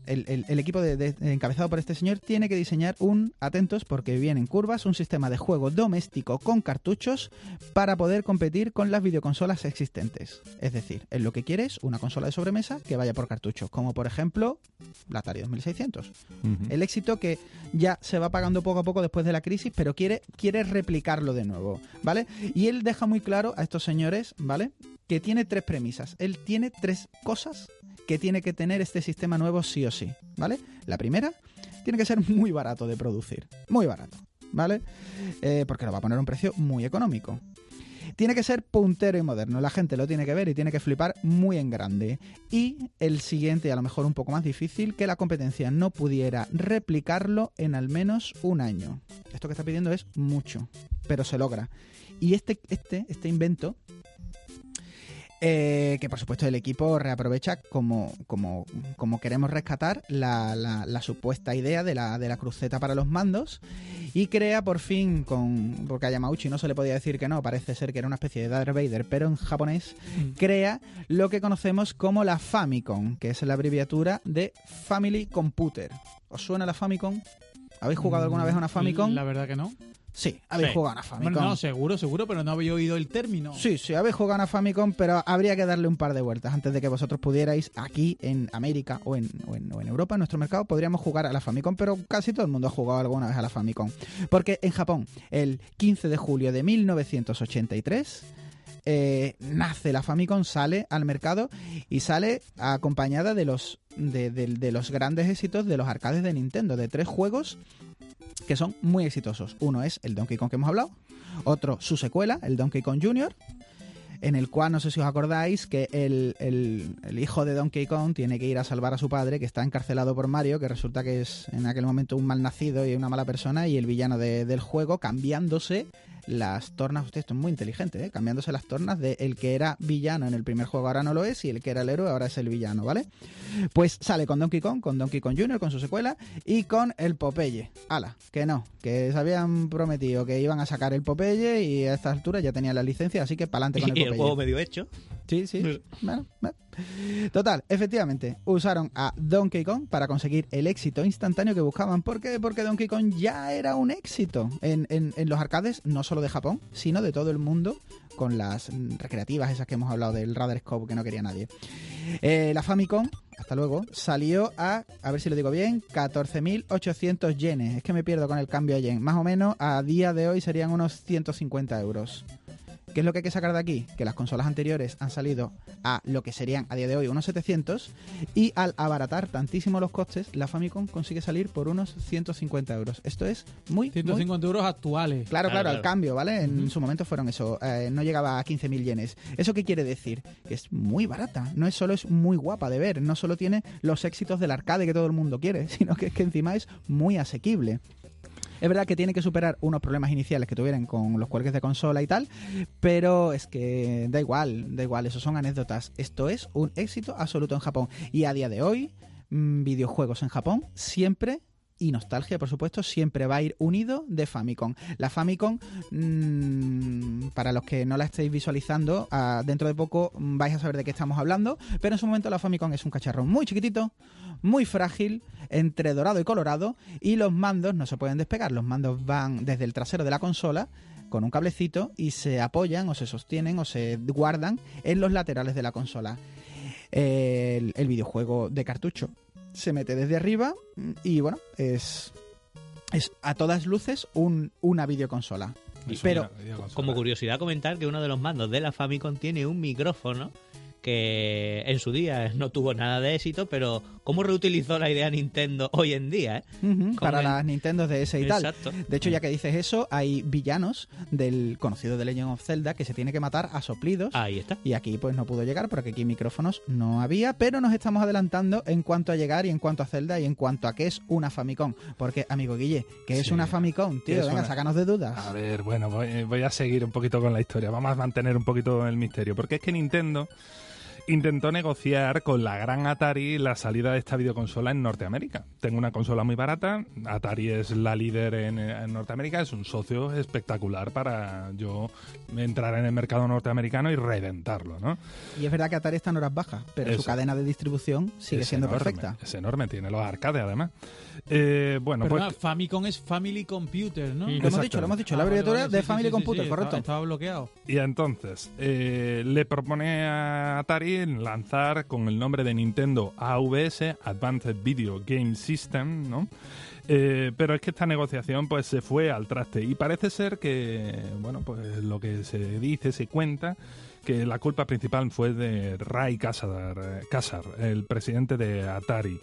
el, el- el equipo de- de- encabezado por este señor tiene que diseñar un, atentos porque vienen curvas, un sistema de juego doméstico con cartuchos para poder competir con las videoconsolas existentes. Es decir, él lo que quiere es una consola de sobremesa que vaya por cartuchos, como por ejemplo la Atari 2600. Ujú. El éxito que ya se va pagando poco a poco después de la crisis, pero quiere, quiere replicarlo de nuevo, ¿vale? Y él deja muy claro a estos señores, ¿vale? Que tiene tres premisas. Él tiene tres cosas que tiene que tener este sistema nuevo sí o sí, ¿vale? La primera, tiene que ser muy barato de producir, muy barato, ¿vale? Eh, porque lo va a poner a un precio muy económico. Tiene que ser puntero y moderno, la gente lo tiene que ver y tiene que flipar muy en grande. Y el siguiente, a lo mejor un poco más difícil, que la competencia no pudiera replicarlo en al menos un año. Esto que está pidiendo es mucho, pero se logra. Y este, este, este invento eh, que por supuesto el equipo reaprovecha como, como, como queremos rescatar la, la- la supuesta idea de la, de la cruceta para los mandos y crea por fin con porque a Yamauchi no se le podía decir que no parece ser que era una especie de Darth Vader pero en japonés crea lo que conocemos como la Famicom que es la abreviatura de Family Computer ¿os suena la Famicom? ¿habéis jugado alguna vez a una Famicom? Mm, La verdad que no. Sí, habéis Sí. jugado a Famicom Bueno, no, seguro, seguro, pero no había oído el término. Sí, sí, habéis jugado a Famicom, pero habría que darle un par de vueltas antes de que vosotros pudierais aquí en América o en, o en- o en Europa, en nuestro mercado, podríamos jugar a la Famicom, pero casi todo el mundo ha jugado alguna vez a la Famicom. Porque en Japón, el 15 de julio de 1983, eh, nace la Famicom, sale al mercado y sale acompañada de los, de, de- de los grandes éxitos de los arcades de Nintendo, de tres juegos que son muy exitosos. Uno es el Donkey Kong que hemos hablado, otro su secuela, el Donkey Kong Jr., en el cual no sé si os acordáis que el, el- hijo de Donkey Kong tiene que ir a salvar a su padre que está encarcelado por Mario, que resulta que es en aquel momento un mal nacido y una mala persona y el villano de- del juego cambiándose las tornas, usted esto es muy inteligente, ¿eh? cambiándose las tornas de el que era villano en el primer juego ahora no lo es y el que era el héroe ahora es el villano, ¿vale? Pues sale con Donkey Kong, con Donkey Kong Jr., con su secuela y con el Popeye. Ala, que no, que se habían prometido que iban a sacar el Popeye y a esta altura ya tenían la licencia, así que pa'lante con el (laughs) Y Popeye. el juego medio hecho. Sí, sí. Bueno, bueno. Total, efectivamente, usaron a Donkey Kong para conseguir el éxito instantáneo que buscaban. ¿Por qué? Porque Donkey Kong ya era un éxito en, en- en los arcades, no solo de Japón, sino de todo el mundo, con las recreativas esas que hemos hablado del Radar Scope que no quería nadie. Eh, la Famicom, hasta luego, salió a, a ver si lo digo bien, 14.800 yenes. Es que me pierdo con el cambio a yen. Más o menos a día de hoy serían unos 150 euros. ¿Qué es lo que hay que sacar de aquí? Que las consolas anteriores han salido a lo que serían a día de hoy unos 700 y al abaratar tantísimo los costes, la Famicom consigue salir por unos 150 euros. Esto es muy, muy 150 euros actuales. Claro, Claro, claro, al cambio, ¿vale? En su momento fueron eso, eh, no llegaba a 15.000 yenes. ¿Eso qué quiere decir? Que es muy barata, no es solo es muy guapa de ver, no solo tiene los éxitos del arcade que todo el mundo quiere, (laughs) sino que es que encima es muy asequible. Es verdad que tiene que superar unos problemas iniciales que tuvieran con los cuelgues de consola y tal, pero es que da igual, da igual, eso son anécdotas. Esto es un éxito absoluto en Japón. Y a día de hoy, mm, videojuegos en Japón siempre y nostalgia, por supuesto, siempre va a ir unido de Famicom. La Famicom, mm, para los que no la estéis visualizando, ah, dentro de poco vais a saber de qué estamos hablando, pero en su momento la Famicom es un cacharrón muy chiquitito, muy frágil, entre dorado y colorado, y los mandos no se pueden despegar. Los mandos van desde el trasero de la consola con un cablecito y se apoyan o se sostienen o se guardan en los laterales de la consola. El videojuego de cartucho se mete desde arriba y bueno, es, es a todas luces un, una videoconsola. Es Pero, una videoconsola. Como curiosidad comentar que uno de los mandos de la Famicom tiene un micrófono que en su día (laughs) no tuvo nada de éxito, pero cómo reutilizó la idea Nintendo hoy en día, ¿eh? Para el- las Nintendo DS y tal. Exacto. De hecho, ya que dices eso, hay villanos del conocido de Legend of Zelda que se tiene que matar a soplidos. Ahí está. Y aquí pues no pudo llegar porque aquí micrófonos no había, pero nos estamos adelantando en cuanto a llegar y en cuanto a Zelda y en cuanto a qué es una Famicom. Porque, amigo Guille, ¿qué es una Famicom? ¿Qué Tío, venga, una- sácanos de dudas. A ver, bueno, voy, voy a seguir un poquito con la historia. Vamos a mantener un poquito el misterio. Porque es que Nintendo intentó negociar con la gran Atari la salida de esta videoconsola en Norteamérica. Tengo una consola muy barata, Atari es la líder en, en Norteamérica, es un socio espectacular para yo entrar en el mercado norteamericano y reventarlo, ¿no? Y es verdad que Atari está en horas bajas, pero su cadena de distribución sigue siendo enorme, perfecta. Es enorme, tiene los arcades además. Eh, bueno, Perdona, pues Famicom es Family Computer, ¿no? Lo hemos dicho, lo hemos dicho, Ah, la abreviatura vale, de sí, Family sí, Computer, sí, correcto. Estaba, estaba bloqueado. Y entonces eh, le propone a Atari lanzar con el nombre de Nintendo AVS, Advanced Video Game System, ¿no? Eh, pero es que esta negociación pues se fue al traste y parece ser que, bueno, pues lo que se dice, se cuenta, que la culpa principal fue de Ray Kassar, eh, Kassar, el presidente de Atari,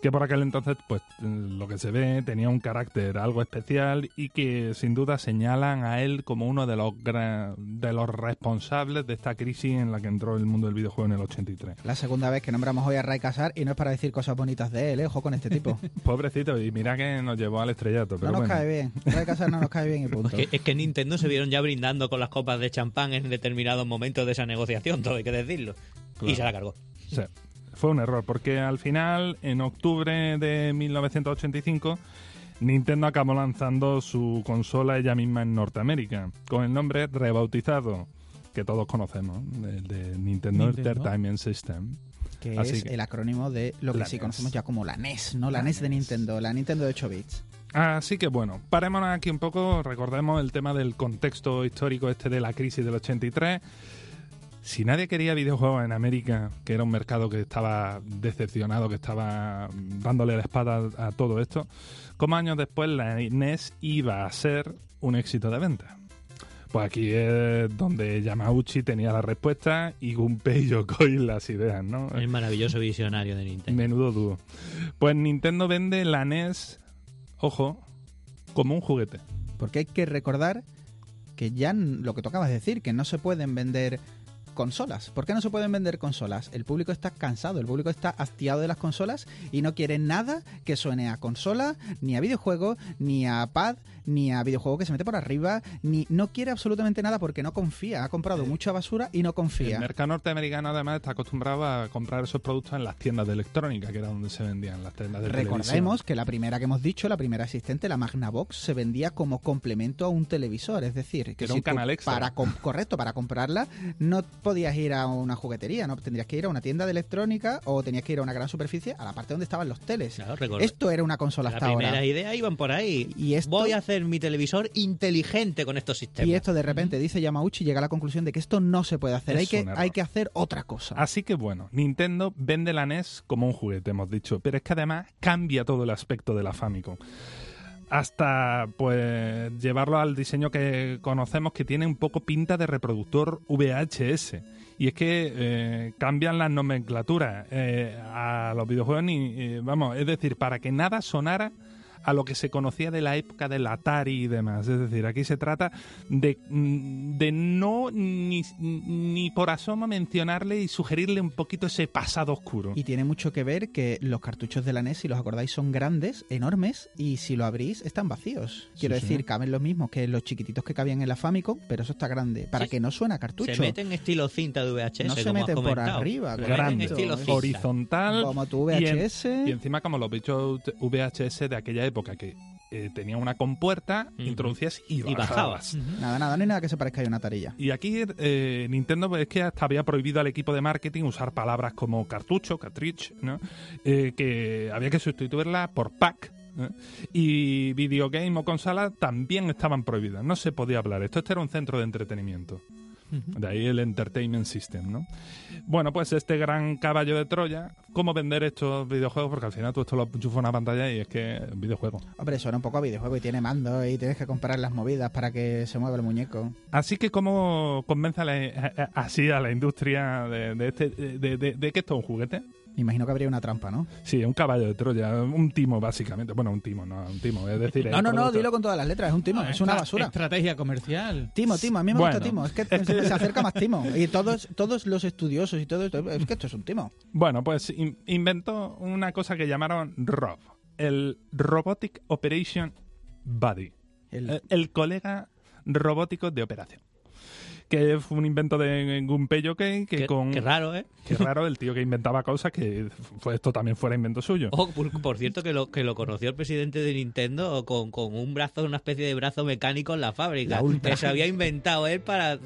que por aquel entonces, pues lo que se ve, tenía un carácter algo especial y que sin duda señalan a él como uno de los, de los responsables de esta crisis en la que entró el mundo del videojuego en el 83. La segunda vez que nombramos hoy a Ray Casar y no es para decir cosas bonitas de él, ¿eh? ojo con este tipo. (laughs) Pobrecito, y mira que nos llevó al estrellato, pero no nos bueno. cae bien. Ray Casar no nos cae bien y punto. Es que, es que Nintendo se vieron ya brindando con las copas de champán en determinados momentos de esa negociación, todo hay que decirlo. Claro. Y se la cargó. Sí, fue un error, porque al final, en octubre de 1985, Nintendo acabó lanzando su consola ella misma en Norteamérica, con el nombre rebautizado, que todos conocemos, el de Nintendo, Nintendo. Entertainment System. que Así es que- el acrónimo de lo que sí NES. conocemos ya como la NES, ¿no? La, La NES de NES. Nintendo, la Nintendo de 8 bits. Así que bueno, parémonos aquí un poco, recordemos el tema del contexto histórico este de la crisis del 83. Si nadie quería videojuegos en América, que era un mercado que estaba decepcionado, que estaba dándole la espada a todo esto, ¿cómo años después la NES iba a ser un éxito de venta? Pues aquí es donde Yamauchi tenía la respuesta y Gunpei Yokoi las ideas, ¿no? El maravilloso visionario de Nintendo. Menudo dúo. Pues Nintendo vende la NES, ojo, como un juguete. Porque hay que recordar que ya lo que tocabas de decir, que no se pueden vender consolas. ¿Por qué no se pueden vender consolas? El público está cansado, el público está hastiado de las consolas y no quiere nada que suene a consola, ni a videojuego, ni a pad, ni a videojuego que se mete por arriba, ni no quiere absolutamente nada porque no confía. Ha comprado mucha basura y no El confía. mercado norteamericano además está acostumbrado a comprar esos productos en las tiendas de electrónica, que era donde se vendían las tiendas de Recordemos televisión. que la primera que hemos dicho, la primera asistente, la Magnavox, se vendía como complemento a un televisor. Es decir, que Era si un canal extra. Para com- (laughs) correcto, para comprarla no podías ir a una juguetería, no tendrías que ir a una tienda de electrónica o tenías que ir a una gran superficie a la parte donde estaban los teles. Claro. Esto era una consola Las hasta primeras ahora. ideas iban por ahí. Y esto- Voy a hacer mi televisor inteligente con estos sistemas. Y esto de repente dice Yamauchi y llega a la conclusión de que esto no se puede hacer. Es Hay que, hay que hacer otra cosa. Así que bueno, Nintendo vende la NES como un juguete, hemos dicho, pero es que además cambia todo el aspecto de la Famicom. Hasta pues llevarlo al diseño que conocemos que tiene un poco pinta de reproductor VHS. Y es que eh, cambian las nomenclaturas eh, a los videojuegos ni eh, vamos, es decir, para que nada sonara a lo que se conocía de la época del Atari y demás. Es decir, aquí se trata de, mm, de no ni, ni por asomo mencionarle y sugerirle un poquito ese pasado oscuro. Y tiene mucho que ver que los cartuchos de la NES, si los acordáis, son grandes, enormes, y si lo abrís, están vacíos. Quiero Sí, decir, sí. caben los mismos que los chiquititos que cabían en la Famicom, pero eso está grande, para Sí. que no suena cartucho. Se meten estilo cinta de VHS. No se como has meten por arriba, Grande, horizontal Como tu y en- VHS. y encima como los bichos VHS de aquella época que eh, tenía una compuerta, Ujú. introducías y Y bajabas. Nada, nada, no hay nada que se parezca a una tarilla. Y aquí eh, Nintendo pues, es que hasta había prohibido al equipo de marketing usar palabras como cartucho, cartridge, ¿no? Eh, que había que sustituirla por pack. ¿eh? Y videogame o consola también estaban prohibidas. No se podía hablar. Esto este era un centro de entretenimiento. De ahí el Entertainment System, ¿no? Bueno, pues este gran caballo de Troya, ¿cómo vender estos videojuegos? Porque al final tú esto lo enchufas a una pantalla y es que es videojuego. Hombre, suena un poco a videojuego y tiene mando y tienes que comprar las movidas para que se mueva el muñeco. Así que, ¿cómo convence a la- a- a- así a la industria de, de este, de, de- de que esto es un juguete? Me imagino que habría una trampa, ¿no? Sí, un caballo de Troya, un timo, básicamente. Bueno, un timo, no, un timo. Es decir, No, no, no, dilo con todas las letras, es un timo, es una basura. Estrategia comercial. Timo, Timo, a mí me Bueno, gusta Timo, (laughs) es que se, acerca más Timo. Y todos, todos los estudiosos y todo esto, es que esto es un Timo. Bueno, pues in- inventó una cosa que llamaron ROB, el Robotic Operation Buddy, El- el, el colega robótico de operación. Que fue un invento de Gunpei que Qué, con... qué raro, ¿eh? Qué raro el tío que inventaba cosas que fue, esto también fuera invento suyo. Ojo, por, por cierto, que lo, que lo conoció el presidente de Nintendo con, con un brazo, una especie de brazo mecánico en la fábrica. La Ultra. Que se había inventado él para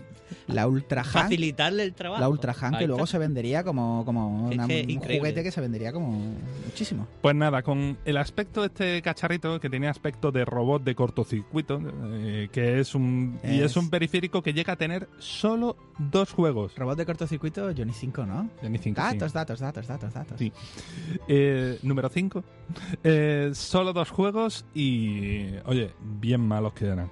la Ultra facilitarle el trabajo. la Ultra Han, que luego se vendería como, como una- que un increíble. juguete que se vendería como muchísimo. Pues nada, con el aspecto de este cacharrito que tenía aspecto de robot de cortocircuito, eh, que es un y es un periférico que llega a tener solo dos juegos. Robot de cortocircuito, Johnny 5, ¿no? Cinco, sí. Datos, datos, datos, datos, datos. Sí. Eh, número 5. solo dos juegos y, oye, bien malos que eran.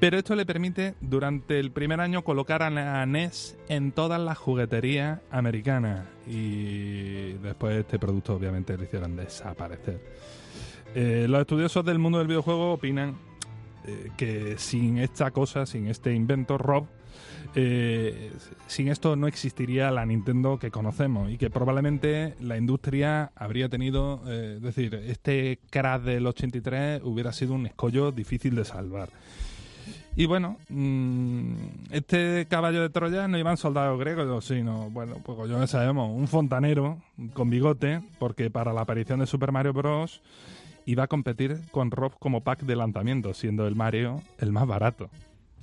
Pero esto le permite durante el primer año colocar a la NES en todas las jugueterías americanas y después este producto obviamente lo hicieron desaparecer. Eh, los estudiosos del mundo del videojuego opinan eh, que sin esta cosa, sin este invento Rob, eh, sin esto no existiría la Nintendo que conocemos y que probablemente la industria habría tenido, eh, decir, este crash del 83 hubiera sido un escollo difícil de salvar. Y bueno, mm, este caballo de Troya no iban soldados griegos, sino, bueno, pues ya sabemos, un fontanero con bigote, porque para la aparición de Super Mario Bros. iba a competir con Rob como pack de lanzamiento, siendo el Mario el más barato.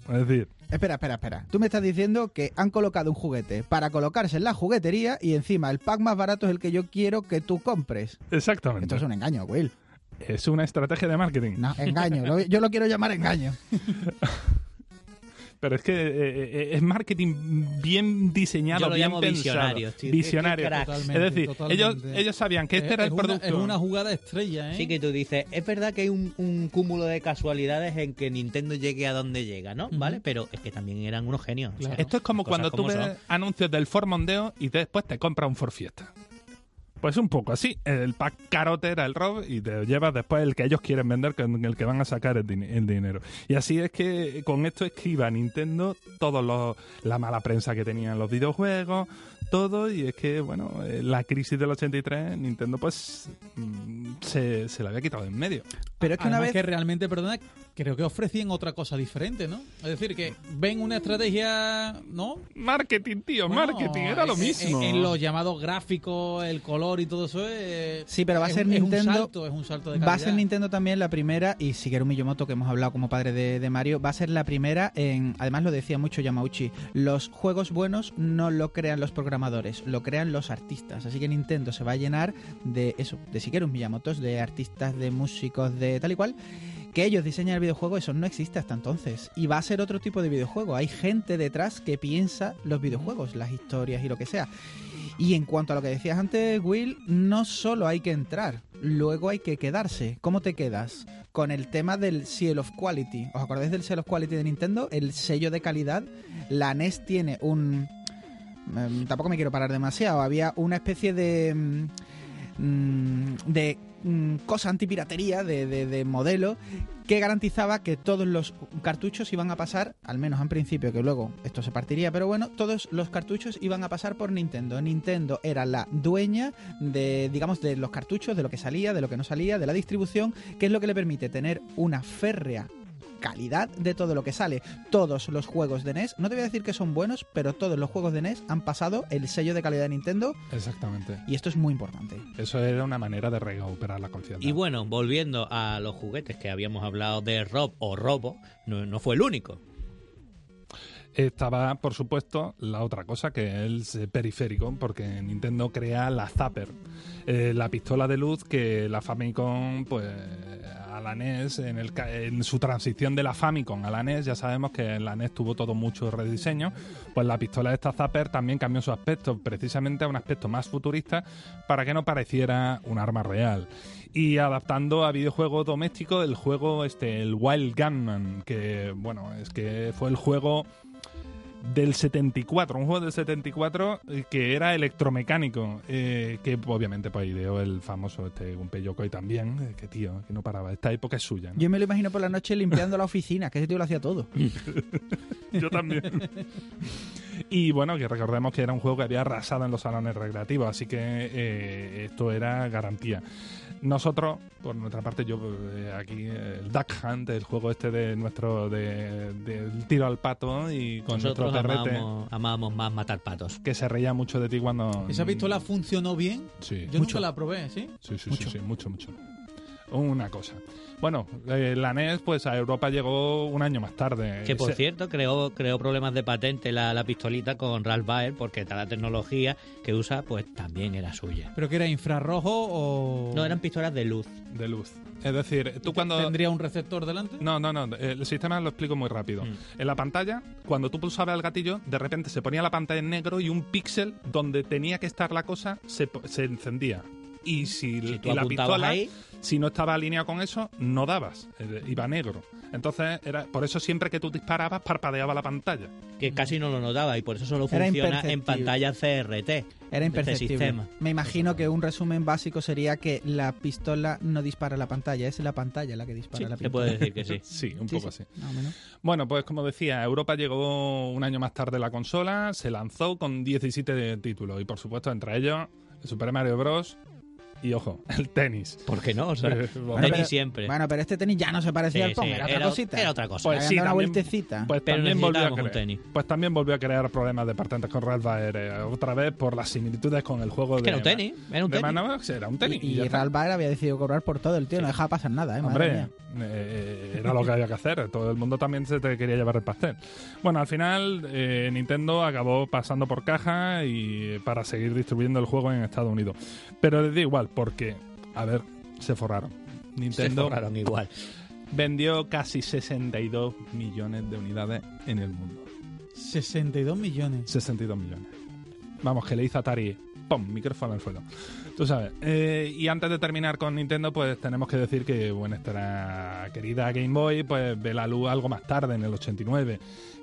Es decir, Espera, espera, espera. Tú me estás diciendo que han colocado un juguete para colocarse en la juguetería y encima el pack más barato es el que yo quiero que tú compres. exactamente. Esto es un engaño, Will. Es una estrategia de marketing. No, engaño. Yo lo quiero llamar engaño. (laughs) Pero es que eh, eh, es marketing bien diseñado, Yo lo bien llamo pensado. visionario, tío. Visionario. Es decir, totalmente. ellos, ellos sabían que este Es- era el es una- producto. es una jugada estrella, ¿eh? Sí que tú dices, es verdad que hay un, un cúmulo de casualidades en que Nintendo llegue a donde llega, ¿no? ¿Vale? Pero es que también eran unos genios. Claro. o sea, Esto es como cuando tú como ves son. anuncios del Ford Mondeo y después te compras un Ford Fiesta. Pues un poco así. El pack carote era el rob y te llevas después el que ellos quieren vender, con el que van a sacar el, din- el dinero. Y así es que con esto escriba Nintendo los la mala prensa que tenían los videojuegos, todo. Y es que, bueno, eh, la crisis del 83, Nintendo pues mm, se, se la había quitado de en medio. Pero es que una vez... que realmente, perdona, creo que ofrecían otra cosa diferente, ¿no? Es decir, que ven una estrategia, ¿no? Marketing, tío, Bueno, marketing, era lo mismo. En, en los llamados gráficos, el color y todo eso es... Sí, pero va a es ser un- es Nintendo- un salto, es un salto de Va a ser calidad. Nintendo también la primera, y Shigeru Miyamoto, que hemos hablado como padre de, de Mario, va a ser la primera en, además lo decía mucho Yamauchi, los juegos buenos no lo crean los programadores, lo crean los artistas. Así que Nintendo se va a llenar de eso, de Shigeru Miyamotos, de artistas, de músicos, de tal y cual. Que ellos diseñan el videojuego, eso no existe hasta entonces. Y va a ser otro tipo de videojuego. Hay gente detrás que piensa los videojuegos, las historias y lo que sea. Y en cuanto a lo que decías antes, Will, no solo hay que entrar, luego hay que quedarse. ¿Cómo te quedas? Con el tema del Seal of Quality. ¿Os acordáis del Seal of Quality de Nintendo? El sello de calidad. La NES tiene un... em, tampoco me quiero parar demasiado. Había una especie de... mm, de mm, cosa antipiratería, de, de, de modelo, que garantizaba que todos los cartuchos iban a pasar, al menos en principio, que luego esto se partiría, pero bueno, todos los cartuchos iban a pasar por Nintendo. Nintendo era la dueña de, digamos, de los cartuchos, de lo que salía, de lo que no salía, de la distribución, que es lo que le permite tener una férrea calidad de todo lo que sale. Todos los juegos de NES, no te voy a decir que son buenos, pero todos los juegos de NES han pasado el sello de calidad de Nintendo Exactamente. y esto es muy importante. Eso era una manera de recuperar la confianza. Y bueno, volviendo a los juguetes que habíamos hablado de Rob o Robo, no, no fue el único. Estaba, por supuesto, la otra cosa, que es el periférico, porque Nintendo crea la Zapper, eh, la pistola de luz que la Famicom, pues, a la NES, en, el, en su transición de la Famicom a la NES, ya sabemos que la NES tuvo todo mucho rediseño, pues la pistola de esta Zapper también cambió su aspecto, precisamente a un aspecto más futurista, para que no pareciera un arma real. Y adaptando a videojuego doméstico el juego, este, el Wild Gunman, que, bueno, es que fue el juego del 74, un juego del 74 eh, que era electromecánico, eh, que obviamente pues ideó el famoso este Gunpei Yokoi también, eh, que tío, que no paraba, esta época es suya, ¿no? Yo me lo imagino por la noche limpiando la oficina, que ese tío lo hacía todo. (laughs) Yo también. y bueno, que recordemos que era un juego que había arrasado en los salones recreativos, así que eh, esto era garantía. Nosotros, por nuestra parte, yo eh, aquí, el Duck Hunt, el juego este de nuestro, de, del tiro al pato y con Nosotros nuestro perrete, amábamos, amábamos más matar patos. que se reía mucho de ti cuando... ¿Esa pistola funcionó bien? Sí, Yo Mucho. nunca la probé, ¿sí? sí, sí, mucho. sí, sí, mucho, mucho. Una cosa. Bueno, eh, la NES pues a Europa llegó un año más tarde. Que por Se- cierto, creó, creó problemas de patente la, la pistolita con Ralph Baer porque toda la tecnología que usa pues también era suya. ¿Pero que era infrarrojo o...? No, eran pistolas de luz. De luz. Es decir, tú cuando... ¿Tendría un receptor delante? No, no, no. El sistema lo explico muy rápido. Mm. En la pantalla, cuando tú pulsabas el gatillo, de repente se ponía la pantalla en negro y un píxel donde tenía que estar la cosa se, po- se encendía. Y si, Si y tú la pistola, ahí, si no estaba alineado con eso, no dabas. Eh, Iba negro. Entonces, era por eso siempre que tú disparabas, parpadeaba la pantalla. que casi no lo notaba y por eso solo Era funciona en imperceptible. pantalla CRT. Era Este imperceptible. sistema. Me imagino que un resumen básico sería que la pistola no dispara la pantalla, es la pantalla la que dispara Sí, la se pistola. puede decir que sí. (laughs) Sí, un Sí, poco sí, así. menos. Bueno, pues como decía, a Europa llegó un año más tarde la consola, se lanzó con 17 títulos y por supuesto entre ellos el Super Mario Bros. Y ojo, (laughs) el tenis. ¿Por qué no? O sea, Eh, Bueno, tenis pero- siempre. Bueno, pero este tenis ya no se parecía Sí, al Pong, sí, era otra era- cosita. era otra cosa. Pues sí, una también- vueltecita. Pues Pero también volvió, a crear, tenis. pues también volvió a crear problemas de patentes con Ralph Baer eh, otra vez por las similitudes con el juego Es de que era un tenis, era un tenis. Manox, era un tenis. y y. Ralph Baer había decidido cobrar por todo el tío, no dejaba pasar nada, ¿eh? Madre Hombre, mía. eh, era lo que había que hacer. Todo el mundo también se te quería llevar el pastel. Bueno, al final eh, Nintendo acabó pasando por caja y para seguir distribuyendo el juego en Estados Unidos. Pero les da igual, porque, a ver, se forraron. Se Nintendo forraron igual. vendió casi 62 millones de unidades en el mundo. 62 millones. 62 millones. Vamos, que le hizo Atari, ¡pum! micrófono al suelo. Tú sabes. Eh, y antes de terminar con Nintendo, pues tenemos que decir que bueno, nuestra querida Game Boy pues ve la luz algo más tarde, en el 89,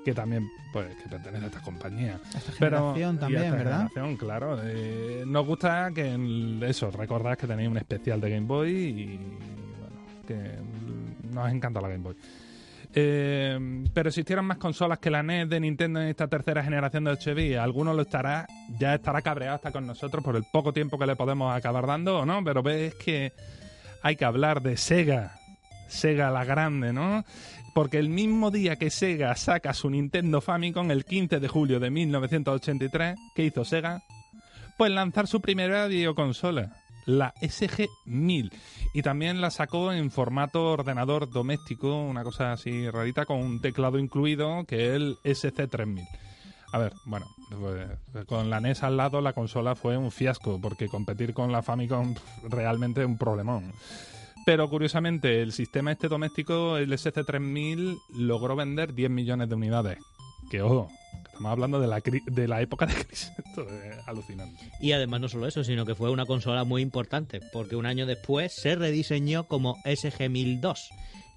que también pues que pertenece a esta compañía. Esta Pero, generación también, esta ¿verdad? generación, claro. Eh, nos gusta que eso, recordad que tenéis un especial de Game Boy y bueno, que nos encanta la Game Boy. Eh, pero existieran más consolas que la NES de Nintendo en esta tercera generación de 8 bits. Alguno lo estará, ya estará cabreado hasta con nosotros por el poco tiempo que le podemos acabar dando o no, pero ves que hay que hablar de Sega. Sega la grande, ¿no? Porque el mismo día que Sega saca su Nintendo Famicom, el 15 de julio de 1983, ¿qué hizo Sega? Pues lanzar su primera videoconsola, la SG-1000. Y también la sacó en formato ordenador doméstico, una cosa así rarita, con un teclado incluido, que es el SC-3000. A ver, bueno, pues, con la NES al lado la consola fue un fiasco, porque competir con la Famicom realmente es un problemón. Pero curiosamente, el sistema este doméstico, el SC3000, logró vender 10 millones de unidades. Que ojo, estamos hablando de la, de la época de crisis. (laughs) Esto es alucinante. Y además no solo eso, sino que fue una consola muy importante, porque un año después se rediseñó como SG-1002.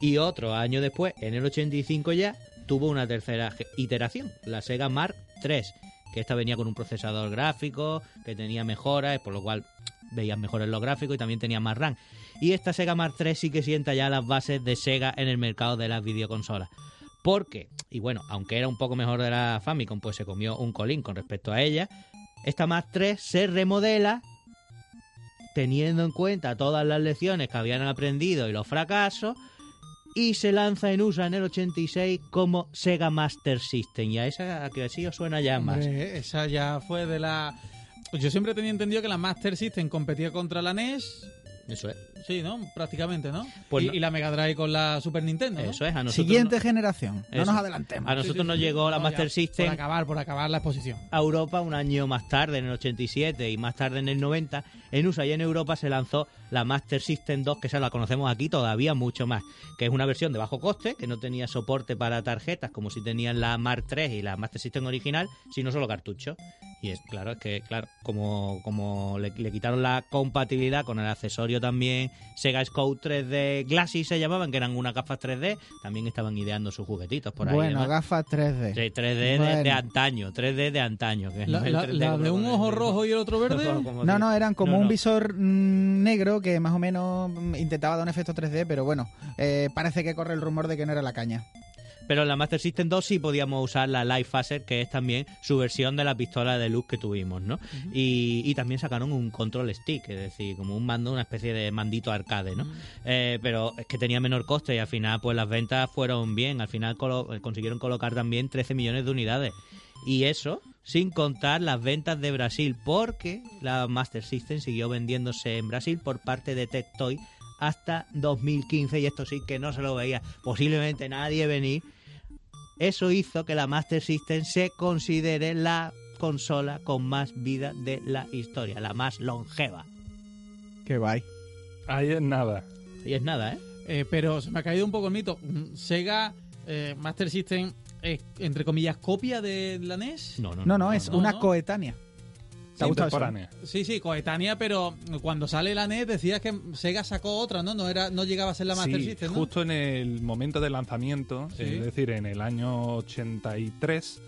Y otro año después, en el 85 ya, tuvo una tercera iteración, la Sega Mark III, que esta venía con un procesador gráfico, que tenía mejoras, por lo cual veías mejores los gráficos y también tenía más RAM. Y esta Sega Mark III sí que sienta ya las bases de Sega en el mercado de las videoconsolas. Porque, y bueno, aunque era un poco mejor de la Famicom, pues se comió un colín con respecto a ella, esta Mark III se remodela teniendo en cuenta todas las lecciones que habían aprendido y los fracasos y se lanza en USA en el 86 como Sega Master System. Y a esa que sí os suena ya más. Hombre, esa ya fue de la... Yo siempre tenía entendido que la Master System competía contra la NES. Eso es. Sí, ¿no? Prácticamente, ¿no? Pues y, no. y la Mega Drive con la Super Nintendo, ¿no? Eso es. A nosotros, Siguiente no- generación. No nos adelantemos. a nosotros Sí, sí, nos sí. llegó la No, Master ya, System Por acabar, por acabar la exposición. a Europa un año más tarde, en el 87 y más tarde en el 90. En USA y en Europa se lanzó la Master System 2, que esa la conocemos aquí todavía mucho más, que es una versión de bajo coste, que no tenía soporte para tarjetas como si tenían la Mark III y la Master System original, sino solo cartucho. Y es claro, es que claro, como, como le, le quitaron la compatibilidad con el accesorio también, Sega Scout 3D Glassy se llamaban, que eran unas gafas 3D, también estaban ideando sus juguetitos por ahí. bueno, gafas 3D. Sí, 3D de, Bueno. de antaño, 3D de antaño. Que La, no la- 3D la de un ojo el- rojo y el otro verde. (laughs) como No, no, eran como No, un no. visor mm, negro que más o menos mm, intentaba dar un efecto 3D, pero bueno, eh, parece que corre el rumor de que no era la caña. Pero en la Master System 2 sí podíamos usar la Life Phaser, que es también su versión de la pistola de luz que tuvimos, ¿no? y, y también sacaron un control stick, es decir, como un mando, una especie de mandito arcade, ¿no? Eh, pero es que tenía menor coste y al final pues las ventas fueron bien, al final colo- consiguieron colocar también 13 millones de unidades. Y eso sin contar las ventas de Brasil, porque la Master System siguió vendiéndose en Brasil por parte de Tectoy hasta 2015 y esto sí que no se lo veía posiblemente nadie venir. Eso hizo que la Master System se considere la consola con más vida de la historia, la más longeva. Qué guay. Ahí es nada. Y es nada, ¿eh? Eh, pero se me ha caído un poco el mito. Mm, Sega eh, Master System es, entre comillas, copia de la NES. No, no, No, no, es no, una no. coetánea. ¿Te? Contemporánea. Sí, sí, coetánea, pero cuando sale la NES decías que Sega sacó otra, ¿no? No era, no llegaba a ser la Master Sí, System, ¿no? justo en el momento de lanzamiento, Sí. es decir, en el año 83,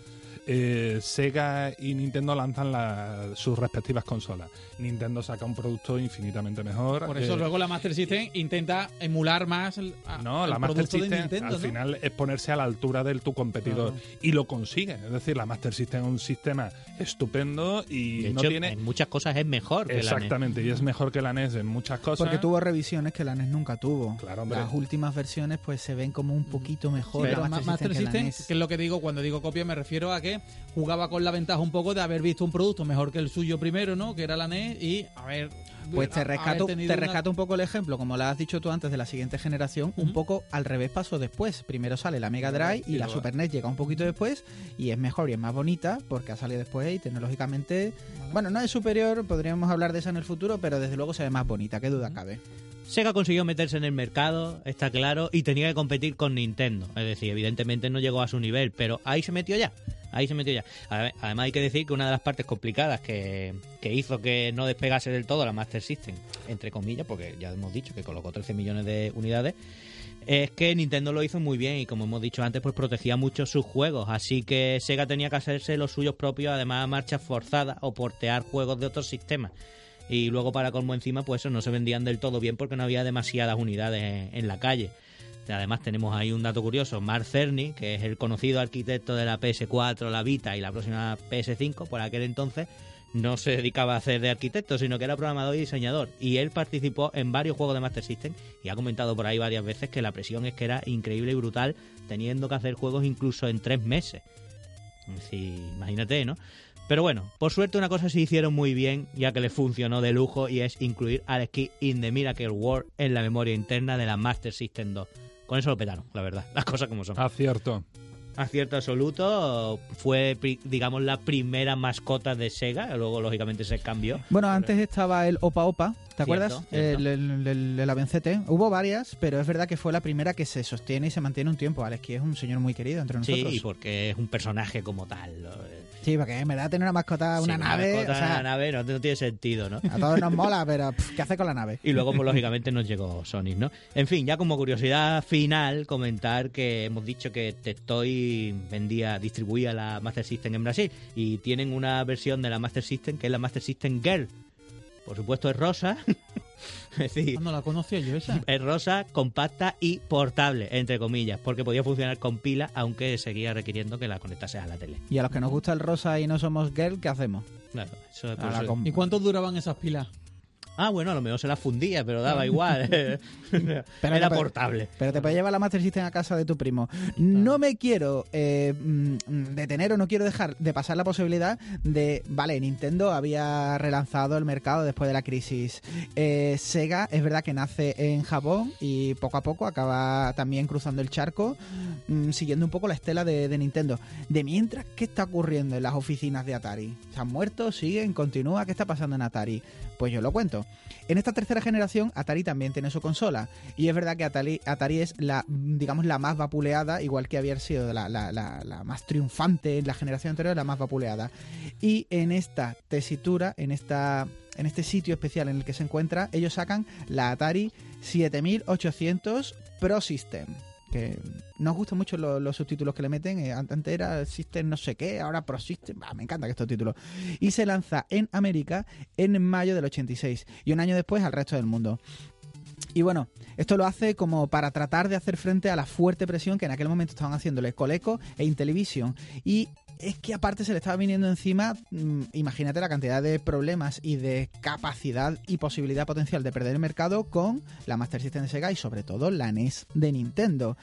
eh, Sega y Nintendo lanzan la- sus respectivas consolas. Nintendo saca un producto infinitamente mejor. Por eso eh, luego la Master System intenta emular más el, a- no, el la Master de System Nintendo, al ¿no? final es ponerse a la altura de tu competidor Claro. y lo consigue. Es decir, la Master System es un sistema estupendo y De no hecho, tiene... en muchas cosas es mejor que la E NES. Exactamente, y es mejor que la NES en muchas cosas. Porque tuvo revisiones que la NES nunca tuvo. Claro, hombre. Las últimas versiones pues se ven como un poquito mejor Pero la Ma- Master, Master System, que la NES. que es lo que digo cuando digo copia, me refiero a que jugaba con la ventaja un poco de haber visto un producto mejor que el suyo primero, ¿no? Que era la NES y a ver. Pues te rescato, te rescato un poco el ejemplo, como lo has dicho tú antes de la siguiente generación, un poco al revés pasó después. Primero sale la Mega Drive y Y la Super NES llega un poquito después y es mejor y es más bonita porque ha salido después y tecnológicamente, bueno, no es superior, podríamos hablar de esa en el futuro, pero desde luego se ve más bonita, qué duda cabe. Sega consiguió meterse en el mercado, está claro, y tenía que competir con Nintendo. Es decir, evidentemente no llegó a su nivel, pero ahí se metió ya. Ahí se metió ya. Ade- Además hay que decir que una de las partes complicadas que, que hizo que no despegase del todo la Master System, entre comillas, porque ya hemos dicho que colocó 13 millones de unidades, es que Nintendo lo hizo muy bien y como hemos dicho antes, pues protegía mucho sus juegos. Así que Sega tenía que hacerse los suyos propios, además a marchas forzadas o portear juegos de otros sistemas. Y luego para colmo encima, pues eso no se vendían del todo bien porque no había demasiadas unidades en, la calle. Además tenemos ahí un dato curioso, Mark Cerny, que es el conocido arquitecto de la PS4, la Vita y la próxima PS5, por aquel entonces no se dedicaba a hacer de arquitecto, sino que era programador y diseñador. Y él participó en varios juegos de Master System y ha comentado por ahí varias veces que la presión es que era increíble y brutal, teniendo que hacer juegos incluso en tres meses. Es decir, imagínate, ¿no? Pero bueno, por suerte una cosa se hicieron muy bien, ya que les funcionó de lujo, y es incluir Alex Kidd in the Miracle World en la memoria interna de la Master System 2. Con eso lo petaron, la verdad, las cosas como son. Acierto. Acierto absoluto, fue, digamos, la primera mascota de Sega, luego lógicamente se cambió. Bueno, antes estaba el Opa Opa, ¿te acuerdas? cierto. El, el, el-. Hubo varias, pero es verdad que fue la primera que se sostiene y se mantiene un tiempo. Alex Kidd es un señor muy querido entre nosotros. Sí, porque es un personaje como tal. Sí, porque en verdad tener una mascota, una Sí, nave, mascota o sea, en una nave no, no tiene sentido, ¿no? a todos nos mola, pero pff, ¿qué hace con la nave? Y luego, pues lógicamente, nos llegó Sonic, ¿no? En fin, ya como curiosidad final, comentar que hemos dicho que Tectoy vendía, distribuía la Master System en Brasil y tienen una versión de la Master System que es la Master System Girl. Por supuesto, es rosa. (laughs) es decir, Ah, No la conocía yo esa. es rosa, compacta y portable, entre comillas, porque podía funcionar con pila, aunque seguía requiriendo que la conectase a la tele. Y a los que nos gusta el rosa y no somos girl, ¿qué hacemos? Claro, eso es por ¿Y cuánto duraban esas pilas? Ah, bueno, a lo mejor se la fundía, pero daba igual. (laughs) Era pero- portable. Pero te puedes llevar la Master System a casa de tu primo. No me quiero eh, mm, detener o no quiero dejar de pasar la posibilidad de, vale, Nintendo había relanzado el mercado después de la crisis. Eh, Sega es verdad que nace en Japón y poco a poco acaba también cruzando el charco, mm, siguiendo un poco la estela de, de Nintendo. De mientras, ¿qué está ocurriendo en las oficinas de Atari? ¿Se han muerto? ¿Siguen? ¿Continúa? ¿Qué está pasando en Atari? Pues yo lo cuento. En esta tercera generación, Atari también tiene su consola. Y es verdad que Atari, es la, digamos, la más vapuleada, igual que había sido la, la- la- la más triunfante en la generación anterior, la más vapuleada. Y en esta tesitura, en esta. En este sitio especial en el que se encuentra, ellos sacan la Atari 7800 Pro System. Que nos gustan mucho lo- los, subtítulos que le meten. eh, antes era System no sé qué, ahora Pro System. Me encanta que estos títulos. Y se lanza en América en mayo del 86. Y un año después al resto del mundo. Y bueno, esto lo hace como para tratar de hacer frente a la fuerte presión que en aquel momento estaban haciéndole Coleco e Intellivision. Y es que aparte se le estaba viniendo encima, mm, imagínate la cantidad de problemas y de capacidad y posibilidad potencial de perder el mercado con la Master System de Sega y sobre todo la NES de Nintendo.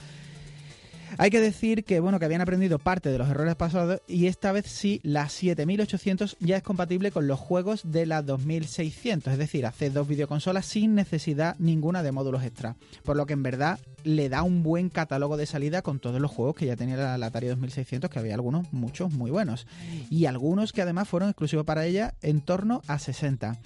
Hay que decir que bueno que habían aprendido parte de los errores pasados y esta vez sí la 7800 ya es compatible con los juegos de la 2600, es decir, hace dos videoconsolas sin necesidad ninguna de módulos extra, por lo que en verdad le da un buen catálogo de salida con todos los juegos que ya tenía la, la Atari 2600, que había algunos, muchos, muy buenos, y algunos que además fueron exclusivos para ella en torno a 60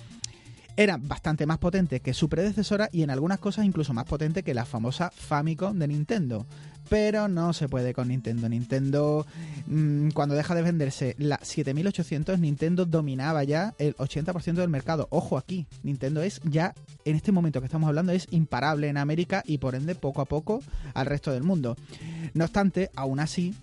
era bastante más potente que su predecesora y en algunas cosas incluso más potente que la famosa Famicom de Nintendo. Pero no se puede con Nintendo. Nintendo, mmm, cuando deja de venderse la 7800, Nintendo dominaba ya el 80% del mercado. Ojo aquí, Nintendo es ya, en este momento que estamos hablando, es imparable en América y por ende poco a poco al resto del mundo. No obstante, aún así,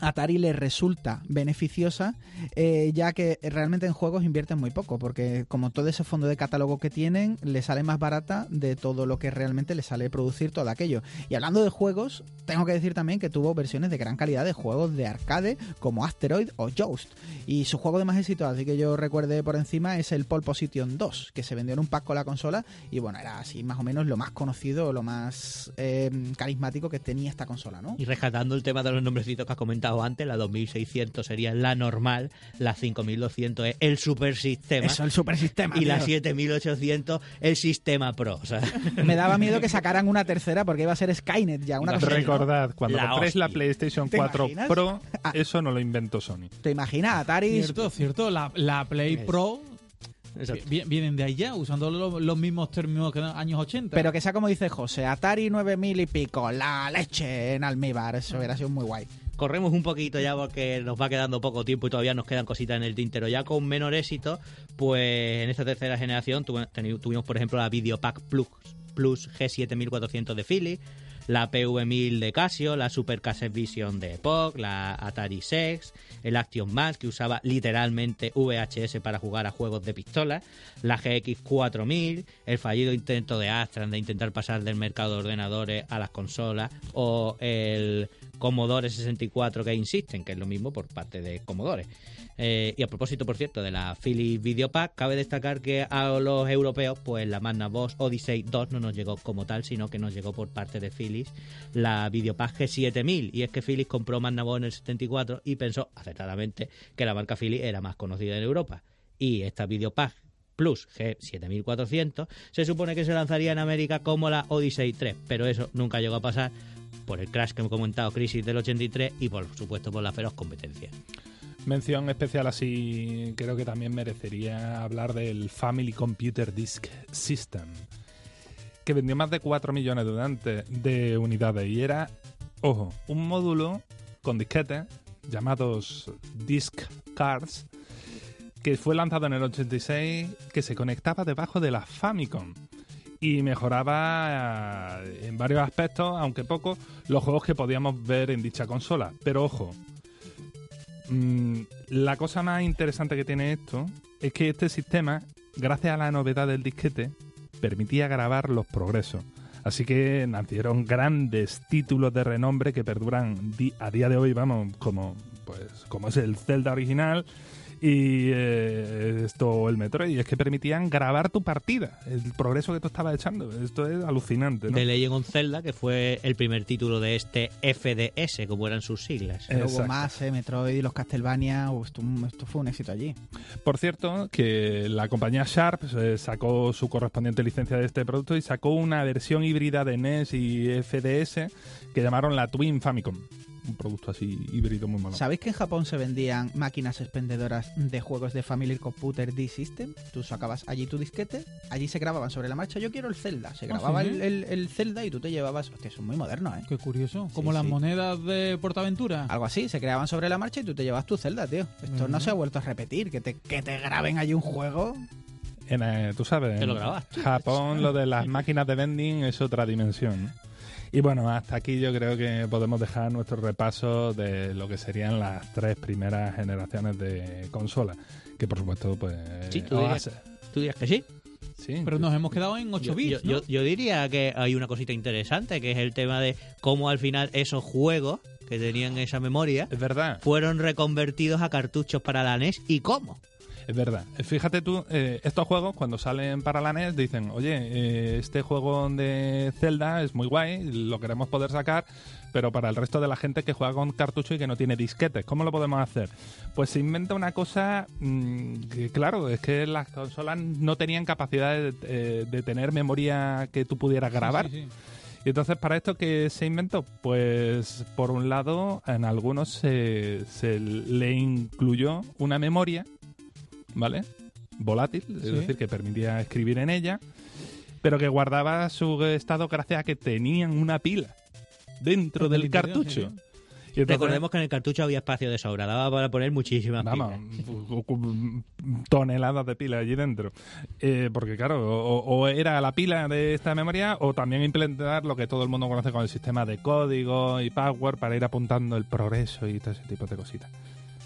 Atari le resulta beneficiosa, eh, ya que realmente en juegos invierten muy poco, porque como todo ese fondo de catálogo que tienen, le sale más barata de todo lo que realmente le sale producir todo aquello. Y hablando de juegos, tengo que decir también que tuvo versiones de gran calidad de juegos de arcade como Asteroid o Joust. Y su juego de más éxito, así que yo recuerde por encima, es el Pole Position 2, que se vendió en un pack con la consola y bueno, era así más o menos lo más conocido, lo más eh, carismático que tenía esta consola, ¿no? Y rescatando el tema de los nombrecitos que has comentado antes, la 2600 sería la normal, la 5200 es el super sistema Eso, el super sistema. y la tío. 7800 el sistema pro. O sea, (laughs) Me daba miedo que sacaran una tercera porque iba a ser Skynet ya, una cosa así, ¿no? Recordad, cuando La compréis la. PlayStation ¿Te 4 imaginas? Pro, Ah. eso no lo inventó Sony. ¿Te imaginas? Atari... Cierto, cierto. La, la Play Es- Pro Vienen de allá, usando lo- los mismos términos que en los años 80. Pero que sea como dice José, Atari 9000 y pico, la leche en almíbar, eso hubiera sido muy guay. Corremos un poquito ya porque nos va quedando poco tiempo y todavía nos quedan cositas en el tintero. Ya con menor éxito, pues en esta tercera generación tuvimos, por ejemplo, la Videopack Plus, Plus G7400 de Philips, la PV1000 de Casio, la Super Cassette Vision de Epoch, la Atari Sex, el Action Max que usaba literalmente VHS para jugar a juegos de pistola, la GX4000, el fallido intento de Astran de intentar pasar del mercado de ordenadores a las consolas o el Commodore 64 que insisten, que es lo mismo por parte de Commodore. Eh, y a propósito, por cierto, de la Philips Videopack, cabe destacar que a los europeos, pues la Magnavox Odyssey 2 no nos llegó como tal, sino que nos llegó por parte de Philips la Videopack G7000. Y es que Philips compró Magnavox en el 74 y pensó acertadamente que la marca Philips era más conocida en Europa. Y esta Videopack Plus G7400 se supone que se lanzaría en América como la Odyssey 3, pero eso nunca llegó a pasar por el crash que hemos comentado, crisis del 83 y por supuesto por la feroz competencia. Mención especial así, creo que también merecería hablar del Family Computer Disk System, que vendió más de 4 millones de, unidades y era, ojo, un módulo con disquetes llamados Disk Cards, que fue lanzado en el 86, que se conectaba debajo de la Famicom y mejoraba eh, en varios aspectos, aunque poco, los juegos que podíamos ver en dicha consola. Pero ojo, Mm, la cosa más interesante que tiene esto es que este sistema, gracias a la novedad del disquete, permitía grabar los progresos. Así que nacieron grandes títulos de renombre que perduran a día de hoy, vamos, como pues como es el Zelda original y eh, esto el Metroid, y es que permitían grabar tu partida, el progreso que tú estabas echando. Esto es alucinante, ¿no? The Legend of Zelda, que fue el primer título de este FDS, como eran sus siglas. Pero hubo más, eh, Metroid y los Castlevania, uh, esto, esto fue un éxito allí. Por cierto, que la compañía Sharp eh, sacó su correspondiente licencia de este producto y sacó una versión híbrida de NES y FDS que llamaron la Twin Famicom. Un producto así híbrido muy malo. ¿Sabéis que en Japón se vendían máquinas expendedoras de juegos de Family Computer D-System? Tú sacabas allí tu disquete, allí se grababan sobre la marcha, yo quiero el Zelda. Se Ah, grababa ¿sí? el, el- el Zelda y tú te llevabas... Hostia, es muy moderno, ¿eh? Qué curioso. Como Sí, las sí. monedas de Portaventura. Algo así, se creaban sobre la marcha y tú te llevas tu Zelda, tío. Esto no se ha vuelto a repetir, que te, que te graben allí un juego. En, eh, tú sabes, Te lo grabas tú. Japón lo de las máquinas de vending es otra dimensión. Y bueno, hasta aquí yo creo que podemos dejar nuestro repaso de lo que serían las tres primeras generaciones de consolas. Que por supuesto, pues... Sí, tú dirías- ¿Tú dirías que sí? sí, Pero nos hemos quedado en 8 Yo, bits, yo- ¿no? yo- yo diría que hay una cosita interesante, que es el tema de cómo al final esos juegos que tenían esa memoria es verdad. fueron reconvertidos a cartuchos para la NES y cómo. Es verdad. Fíjate tú, eh, estos juegos cuando salen para la NES dicen, oye, eh, este juego de Zelda es muy guay, lo queremos poder sacar, pero para el resto de la gente que juega con cartucho y que no tiene disquetes, ¿cómo lo podemos hacer? Pues se inventa una cosa mm, que, claro, es que las consolas no tenían capacidad de, eh, de tener memoria que tú pudieras grabar. Sí, sí, sí. Y entonces, ¿para esto qué se inventó? Pues, por un lado, en algunos se, se le incluyó una memoria, ¿vale? Volátil, es Sí. decir, que permitía escribir en ella, pero que guardaba su estado gracias a que tenían una pila dentro En el del cartucho. sí, Y entonces- Recordemos que en el cartucho había espacio de sobra, daba para poner muchísimas Vamos, pilas. toneladas de pila allí dentro. Eh, porque claro, o, o era la pila de esta memoria o también implementar lo que todo el mundo conoce con el sistema de código y password para ir apuntando el progreso y todo ese tipo de cositas.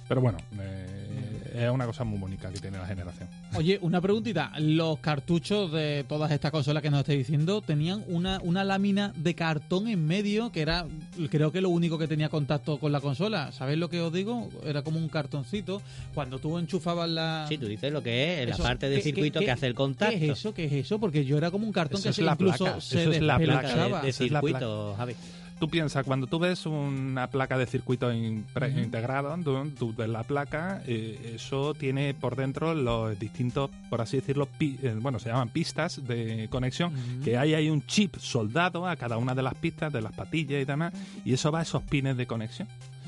Pero bueno, eh, es una cosa muy bonita que tiene la generación. Oye, una preguntita. Los cartuchos de todas estas consolas que nos estáis diciendo tenían una, una lámina de cartón en medio que era, creo que lo único que tenía contacto con la consola. ¿Sabéis lo que os digo? Era como un cartoncito. Cuando tú enchufabas la... Sí, tú dices lo que es, la Eso, parte del ¿qué- circuito qué- que hace el contacto. ¿Qué es eso? ¿Qué es eso? Porque yo era como un cartón Eso que es se la incluso placa, se eso es la placa, despelachaba. de, de Esa es la circuito, Javi. Tú piensas, cuando tú ves una placa de circuito Ujú. integrado, tú, tú ves la placa, eh, eso tiene por dentro los distintos, por así decirlo, pi- eh, bueno, se llaman pistas de conexión, Ujú. que hay ahí un chip soldado a cada una de las pistas, de las patillas y demás, y eso va a esos pines de conexión.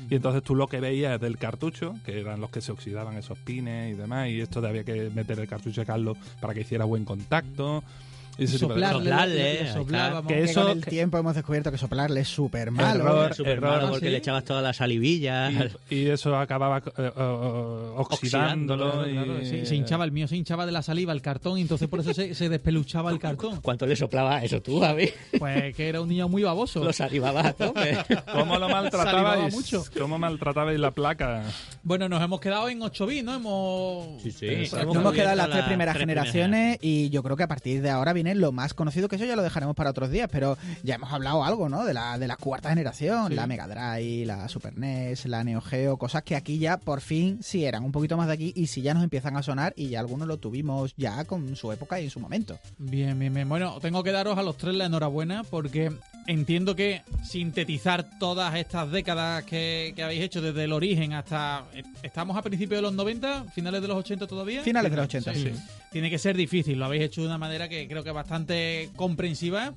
Y entonces tú lo que veías del cartucho, que eran los que se oxidaban esos pines y demás, y esto de había que meter el cartucho de Carlos para que hiciera buen contacto. y ese tipo de Soplarle. Soplarle, le- soplábamos. Que Que eso- con el tiempo hemos descubierto que soplarle es súper malo. Error. Súper error, malo porque ¿sí? le echabas toda la salivilla. Y, y eso acababa eh, eh, oxidándolo. Claro, y- sí, se hinchaba el mío, se hinchaba de la saliva el cartón y entonces por eso se, se despeluchaba el cartón. ¿Cuánto le soplaba eso tú, Javi? Pues que era un niño muy baboso. Lo salivabas a tope. ¿Cómo lo Salivaba maltratabais? mucho. ¿Cómo maltratabais la placa? Bueno, nos hemos quedado en 8 bits, ¿no? Hemos... Sí, sí. Nos hemos quedado en las tres primeras generaciones y yo creo que a partir de ahora viene lo más conocido, que eso ya lo dejaremos para otros días, pero ya hemos hablado algo, ¿no? De la, de la cuarta generación, Sí. la Mega Drive, la Super NES, la Neo Geo, cosas que aquí ya por fin sí eran un poquito más de aquí y sí ya nos empiezan a sonar y ya algunos lo tuvimos ya con su época y en su momento. Bien, bien, bien. Bueno, tengo que daros a los tres la enhorabuena porque entiendo que sintetizar todas estas décadas que, que habéis hecho desde el origen hasta... ¿Estamos a principios de los 90? ¿Finales de los 80 todavía? Finales de los 80, sí. Tiene que ser difícil, lo habéis hecho de una manera que creo que bastante comprensiva.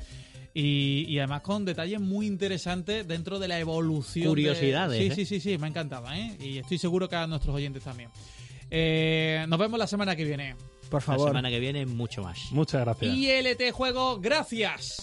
Y, y además con detalles muy interesantes dentro de la evolución. de- Curiosidades, Sí, ¿eh? sí, sí, sí, me ha encantado, ¿eh? Y estoy seguro que a nuestros oyentes también. Eh, nos vemos la semana que viene. Por La favor. semana que viene mucho más. Muchas gracias. ILT Juego, gracias.